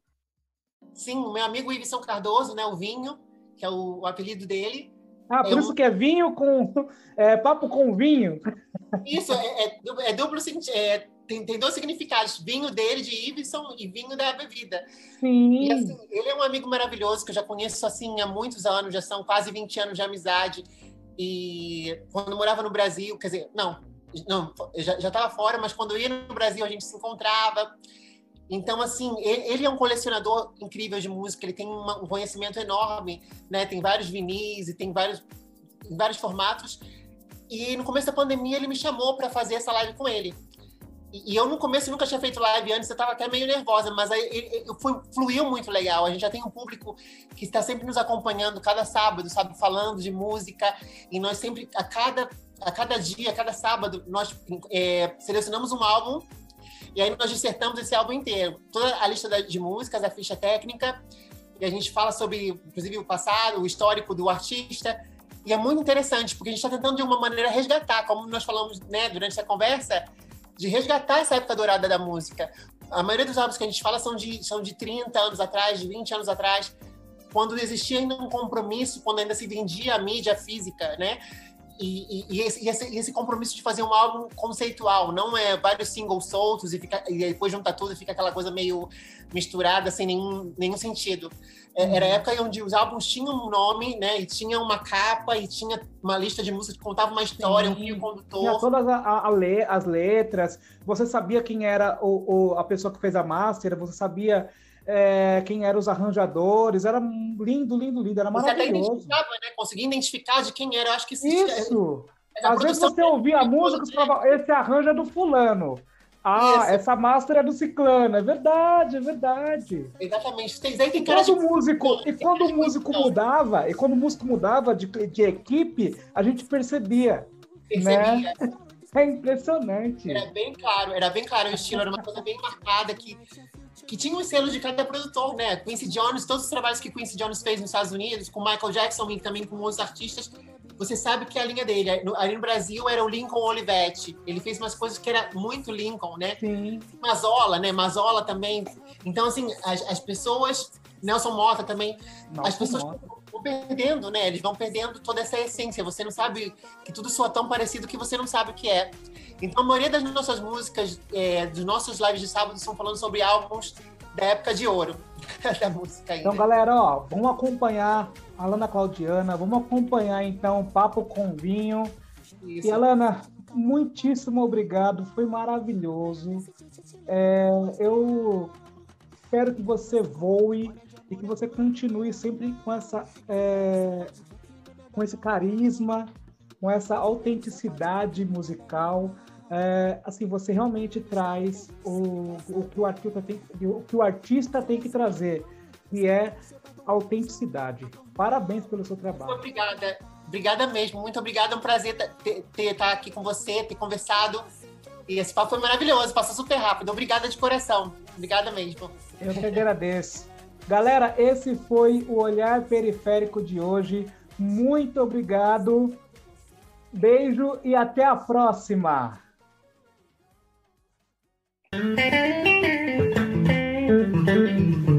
Sim, o meu amigo Iveson Cardoso, né, o Vinho, que é o, o apelido dele. Ah, por é isso um... que é vinho com é, papo com vinho. Isso, é, é, é duplo sentido. É, tem, tem dois significados: vinho dele, de Iveson, e vinho da bebida. Sim. E assim, ele é um amigo maravilhoso que eu já conheço assim há muitos anos, já são quase 20 anos de amizade. E quando morava no Brasil, quer dizer, não, não, já estava fora, mas quando ia no Brasil a gente se encontrava. Então, assim, ele é um colecionador incrível de música, ele tem um conhecimento enorme, né? Tem vários vinis e tem vários, vários formatos. E no começo da pandemia ele me chamou para fazer essa live com ele. E, eu no começo nunca tinha feito live antes, eu estava até meio nervosa, mas aí eu fluiu muito legal. A gente já tem um público que está sempre nos acompanhando cada sábado, sabe, falando de música. E nós sempre, a cada, a cada dia, a cada sábado, nós é, selecionamos um álbum e aí nós dissertamos esse álbum inteiro. Toda a lista de músicas, a ficha técnica, e a gente fala sobre, inclusive, o passado, o histórico do artista. E é muito interessante, porque a gente está tentando, de uma maneira, resgatar, como nós falamos né, durante essa conversa, de resgatar essa época dourada da música. A maioria dos álbuns que a gente fala são de, são de 30 anos atrás, de 20 anos atrás, quando existia ainda um compromisso, quando ainda se vendia a mídia física, né? E, e, e, esse, e, esse, compromisso de fazer um álbum conceitual, não é vários singles soltos e, fica, e depois junta tudo e fica aquela coisa meio misturada, sem nenhum, nenhum sentido. Era a época onde os álbuns tinham um nome, né? E tinha uma capa, e tinha uma lista de músicas que contava uma história, Sim. um fio condutor. Tinha todas a, a, a le, as letras, você sabia quem era o, o, a pessoa que fez a master, você sabia é, quem eram os arranjadores, era lindo, lindo, lindo, era maravilhoso. Você até identificava, né? Conseguia identificar de quem era, eu acho que Isso! Às vezes você ouvia a música e falava, esse arranjo é do fulano. Ah, Isso. essa master é do ciclano, é verdade, é verdade. Exatamente. Tem, tem e quando de... músico, e quando o músico mudava, e quando o músico mudava de, de equipe, a gente percebia. Percebia. Né? É impressionante. Era bem claro, era bem claro o estilo, era uma coisa bem marcada que que tinha os selos de cada produtor, né? Quincy Jones, todos os trabalhos que Quincy Jones fez nos Estados Unidos, com Michael Jackson e também com outros artistas, você sabe que é a linha dele. Ali no Brasil era o Lincoln Olivetti. Ele fez umas coisas que era muito Lincoln, né? Sim. Mazola, né? Mazola também. Então, assim, as, as pessoas. Nelson Mota também. Nelson as pessoas Mota. vão perdendo, né? Eles vão perdendo toda essa essência. Você não sabe que tudo soa tão parecido que você não sabe o que é. Então, a maioria das nossas músicas, é, dos nossos lives de sábado, estão falando sobre álbuns da época de ouro da música. Ainda. Então, galera, ó, vamos acompanhar Alana Claudiana, vamos acompanhar então Papo com Vinho. Isso. E Alana, muitíssimo obrigado, foi maravilhoso. É, eu espero que você voe e que você continue sempre com essa é, com esse carisma, com essa autenticidade musical é, assim, você realmente traz o, o, que o artista tem, o que o artista tem que trazer, que é autenticidade. Parabéns pelo seu trabalho. Obrigada. Obrigada mesmo. Muito obrigada. É um prazer ter estar aqui com você, ter conversado. E esse papo foi maravilhoso, passou super rápido. Obrigada de coração. Obrigada mesmo. Eu que agradeço. Galera, esse foi o Olhar Periférico de hoje. Muito obrigado. Beijo e até a próxima.